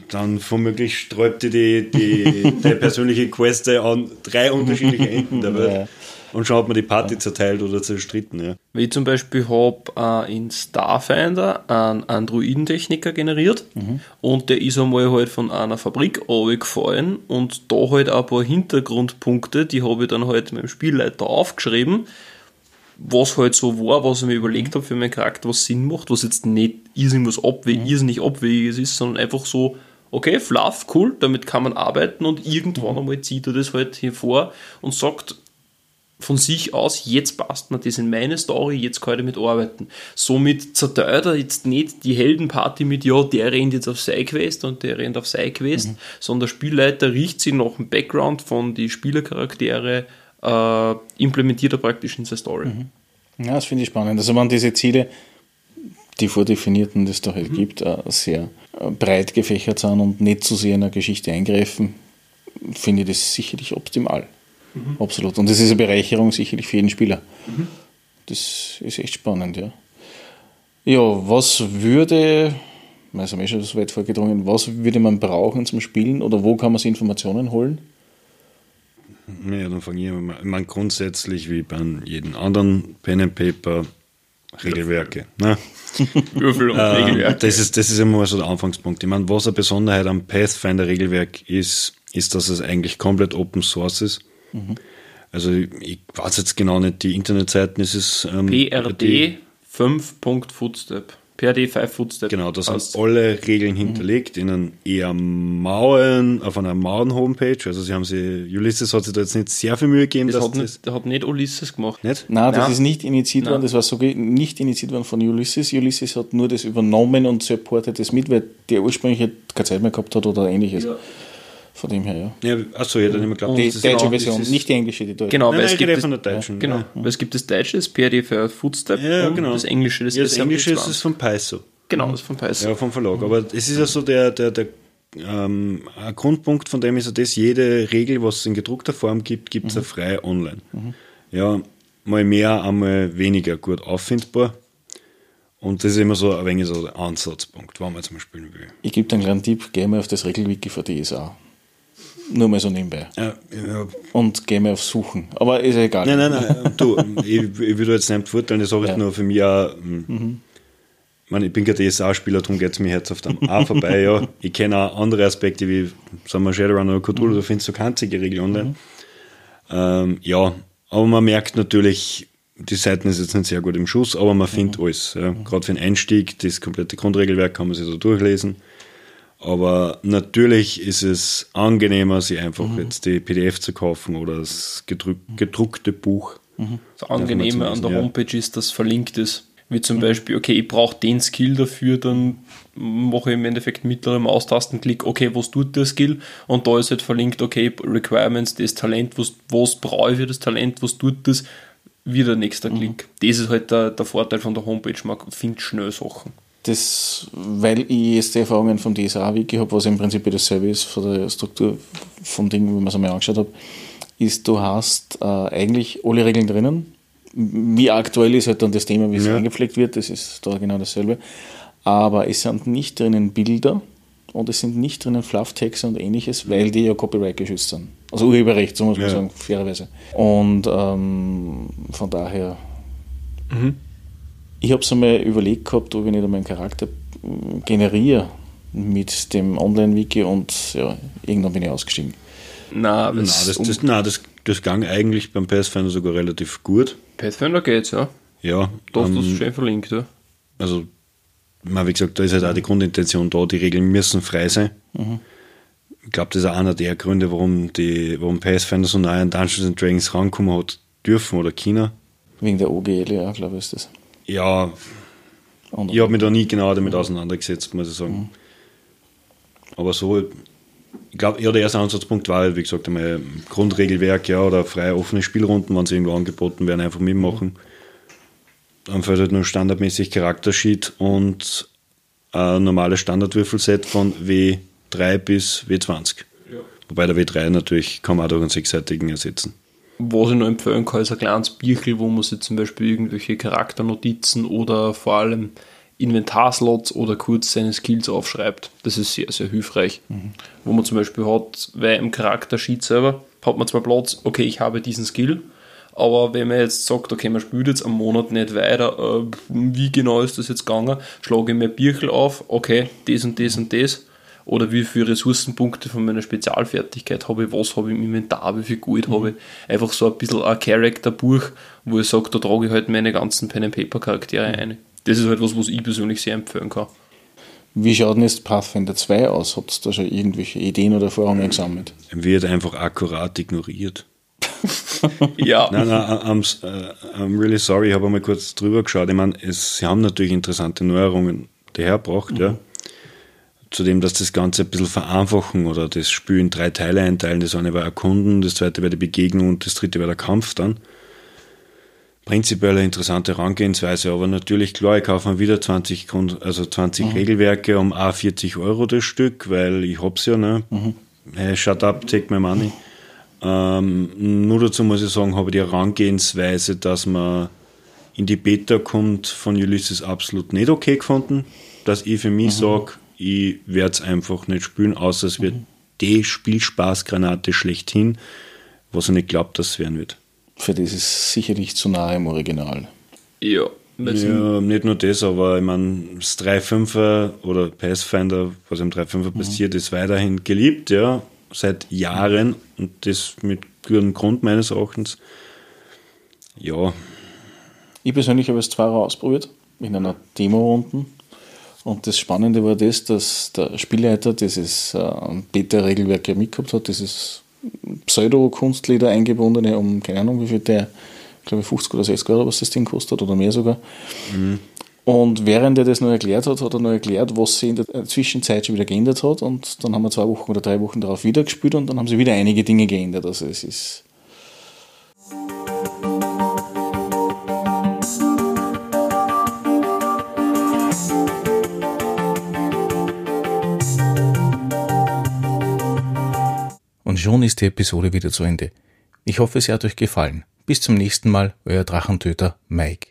dann womöglich sträubt die, die, die, die persönliche Quest an drei unterschiedliche Enden der Welt. Ja. Und schon hat man die Party zerteilt oder zerstritten. Ja. Wie ich zum Beispiel habe äh, in Starfinder einen Androidentechniker generiert mhm. und der ist einmal halt von einer Fabrik gefallen und da halt ein paar Hintergrundpunkte, die habe ich dann halt meinem Spielleiter aufgeschrieben, was halt so war, was ich mir überlegt habe für meinen Charakter, was Sinn macht, was jetzt nicht irgendwas abwe mhm. irrsinnig abwegiges ist, sondern einfach so okay, Fluff, cool, damit kann man arbeiten und irgendwann einmal zieht er das halt hervor und sagt von sich aus, jetzt passt mir das in meine Story, jetzt kann ich damit arbeiten. Somit zerteilt er jetzt nicht die Heldenparty mit, ja, der rennt jetzt auf Sidequest und der rennt auf Sidequest, mhm. sondern der Spielleiter riecht sich nach dem Background von die Spielercharaktere, äh, implementiert er praktisch in seine Story. Mhm. Ja, das finde ich spannend. Also wenn diese Ziele, die vordefinierten, die es da halt mhm. gibt, äh, sehr breit gefächert sind und nicht zu sehr in eine Geschichte eingreifen, finde ich das sicherlich optimal. Mhm. Absolut. Und das ist eine Bereicherung sicherlich für jeden Spieler. Mhm. Das ist echt spannend, ja. Ja, was würde, wir sind eh schon so weit vorgedrungen, was würde man brauchen zum Spielen oder wo kann man sich Informationen holen? Ja, dann fange ich mal. Ich meine, grundsätzlich wie bei jedem anderen Pen and Paper Regelwerke. Ne? (laughs) Würfel und Ähm, Regelwerke. das, ist, das ist immer so der Anfangspunkt. Ich meine, was eine Besonderheit am Pathfinder-Regelwerk ist, ist, dass es eigentlich komplett Open Source ist. Mhm. Also ich, ich weiß jetzt genau nicht die Internetseiten, es ist ähm, PRD 5.footstep. PRD 5 Footstep. Genau, da sind alle Mhm. Regeln hinterlegt in einem eher Mauern, auf einer Mauern-Homepage. Also sie haben sie, Ulysses hat sich da jetzt nicht sehr viel Mühe gegeben, Das dass hat nicht, das hat nicht Ulysses gemacht. nicht? Nein, das Nein. ist nicht initiiert Nein. worden, das war so ge- nicht initiiert worden von Ulysses. Ulysses hat nur das übernommen und supportet das mit, weil der ursprünglich keine Zeit mehr gehabt hat oder ähnliches. Von dem her, ja. Ja, achso, hätte nicht mehr geglaubt, Die deutsche genau Version, nicht die englische, die deutsche. Genau, Nein, weil nein, es gibt von der deutschen. genau, Ja. weil es gibt das Deutsche, das PRD für Footstep Ja, und genau. das Englische, das Ja, das Englische ist 20. es von Paiso. Genau, das ist von Paizo. Ja, vom Verlag. Aber es ist ja so der, der, der ähm, ein Grundpunkt von dem ist ja das, jede Regel, was es in gedruckter Form gibt, gibt es ja frei online. Ja, mal mehr, einmal weniger gut auffindbar. Und das ist immer so ein wenig so der Ansatzpunkt, wann man zum Beispiel will. Ich gebe dir einen kleinen Tipp, geh mal auf das Regelwiki für DSA. Nur mal so nebenbei. Ja, ja. Und geh mal auf Suchen. Aber ist ja egal. Nein, nein, nein, du, ich, ich da jetzt nicht verurteilen, das sage ich Ja. nur für mich auch. ähm, Ich, meine, ich bin kein DSA-Spieler, darum geht es mir herzhaft am A vorbei. Ja. Ich kenne auch andere Aspekte wie sagen wir, Shadowrun oder Cthulhu, da findest du keine einzige Regel online. Ähm, ja, aber man merkt natürlich, die Seiten ist jetzt nicht sehr gut im Schuss, aber man findet alles. Ja. Gerade für den Einstieg, das komplette Grundregelwerk kann man sich so durchlesen. Aber natürlich ist es angenehmer, sich einfach jetzt die PDF zu kaufen oder das gedruck, gedruckte Buch. Das Angenehme an der ja. Homepage ist, dass es verlinkt ist. Wie zum Beispiel, okay, ich brauche den Skill dafür, dann mache ich im Endeffekt mittlere Maustastenklick, okay, was tut der Skill? Und da ist halt verlinkt, okay, Requirements, das Talent, was, was brauche ich für das Talent, was tut das? Wieder nächster Klick. Das ist halt der, der Vorteil von der Homepage, man findet schnell Sachen. Das, weil ich jetzt die Erfahrungen vom DSA-Wiki habe, was im Prinzip dasselbe ist von der Struktur vom Ding, wie man es einmal angeschaut hat, ist, du hast äh, eigentlich alle Regeln drinnen. Wie aktuell ist halt dann das Thema, wie es Ja. eingepflegt wird, das ist da genau dasselbe. Aber es sind nicht drinnen Bilder und es sind nicht drinnen Flufftexte und ähnliches, weil die ja Copyright geschützt sind. Also Urheberrecht, so muss man Ja. sagen, fairerweise. Und ähm, von daher ich habe es einmal überlegt gehabt, ob ich nicht einmal einen Charakter äh, generiere mit dem Online-Wiki und ja, irgendwann bin ich ausgestiegen. Nein, Nein, das, das, nein, das, das ging eigentlich beim Pathfinder sogar relativ gut. Pathfinder geht's, ja. Ja, Da hast du ähm, es schön verlinkt, ja. also, wie gesagt, da ist halt auch die Grundintention da, die Regeln müssen frei sein. Ich glaube, das ist auch einer der Gründe, warum, die, warum Pathfinder so nahe an Dungeons and Dragons rankommen hat dürfen oder China. Wegen der OGL, ja, glaube ich, ist das. Ja, Und ich habe mich da nie genau damit auseinandergesetzt, muss ich sagen. Aber so, ich glaube, ja, der erste Ansatzpunkt war, wie gesagt, einmal Grundregelwerk, ja, oder freie offene Spielrunden, wenn sie irgendwo angeboten werden, einfach mitmachen. Dann fällt halt nur standardmäßig Charaktersheet und ein normales Standardwürfelset von W3 bis W20. Wobei der W3 natürlich kann man auch durch einen sechsseitigen ersetzen. Was ich noch empfehlen kann, ist ein kleines Bierchen, wo man sich zum Beispiel irgendwelche Charakternotizen oder vor allem Inventarslots oder kurz seine Skills aufschreibt. Das ist sehr, sehr hilfreich. Wo man zum Beispiel hat, weil im Charaktersheet selber hat man zwar Platz, okay, ich habe diesen Skill, aber wenn man jetzt sagt, okay, man spielt jetzt am Monat nicht weiter, äh, wie genau ist das jetzt gegangen, schlage ich mir Bierchen auf, okay, das und das und das, oder wie viele Ressourcenpunkte von meiner Spezialfertigkeit habe ich, was habe ich im Inventar, wie viel Gold habe ich. Einfach so ein bisschen ein Charakterbuch, wo ich sage, da trage ich halt meine ganzen Pen-and-Paper-Charaktere ein. Das ist halt was, was ich persönlich sehr empfehlen kann. Wie schaut denn jetzt Pathfinder 2 aus? Habt ihr da schon irgendwelche Ideen oder Erfahrungen gesammelt? Wird einfach akkurat ignoriert. (laughs) Ja, Nein, nein, I'm, äh, I'm really sorry, ich habe einmal kurz drüber geschaut. Ich meine, es, sie haben natürlich interessante Neuerungen dahergebracht, ja. Zudem, dass das Ganze ein bisschen vereinfachen oder das Spiel in drei Teile einteilen. Das eine war Erkunden, das zweite war die Begegnung und das dritte war der Kampf dann. Prinzipiell eine interessante Herangehensweise, aber natürlich, klar, ich kaufe mir wieder 20, Grund, also 20 Regelwerke um auch 40 Euro das Stück, weil ich hab's ja, ne? Hey, shut up, take my money. Ähm, nur dazu muss ich sagen, habe ich die Herangehensweise, dass man in die Beta kommt, von Ulysses absolut nicht okay gefunden. Dass ich für mich sage, ich werde es einfach nicht spielen, außer es wird die Spielspaßgranate schlechthin, was ich nicht glaube, dass es werden wird. Für das ist sicherlich zu nahe im Original. ja. Ja, nicht nur das, aber ich meine, das 3.5er oder Pathfinder, was im 3.5er mhm. passiert, ist weiterhin geliebt, ja, seit Jahren und das mit gutem Grund meines Erachtens. Ja. Ich persönlich habe es zweimal ausprobiert, in einer Demo-Runde. Und das Spannende war das, dass der Spielleiter dieses äh, Beta-Regelwerk ja mitgehabt hat, dieses Pseudo-Kunstleder eingebundene, um keine Ahnung, wie viel der, glaube ich, 50 oder 60 Euro, was das Ding kostet oder mehr sogar. Mhm. Und während er das noch erklärt hat, hat er noch erklärt, was sich in der Zwischenzeit schon wieder geändert hat. Und dann haben wir zwei Wochen oder drei Wochen darauf wieder gespielt und dann haben sich wieder einige Dinge geändert. Also es ist. Schon ist die Episode wieder zu Ende. Ich hoffe, sie hat euch gefallen. Bis zum nächsten Mal, euer Drachentöter Mike.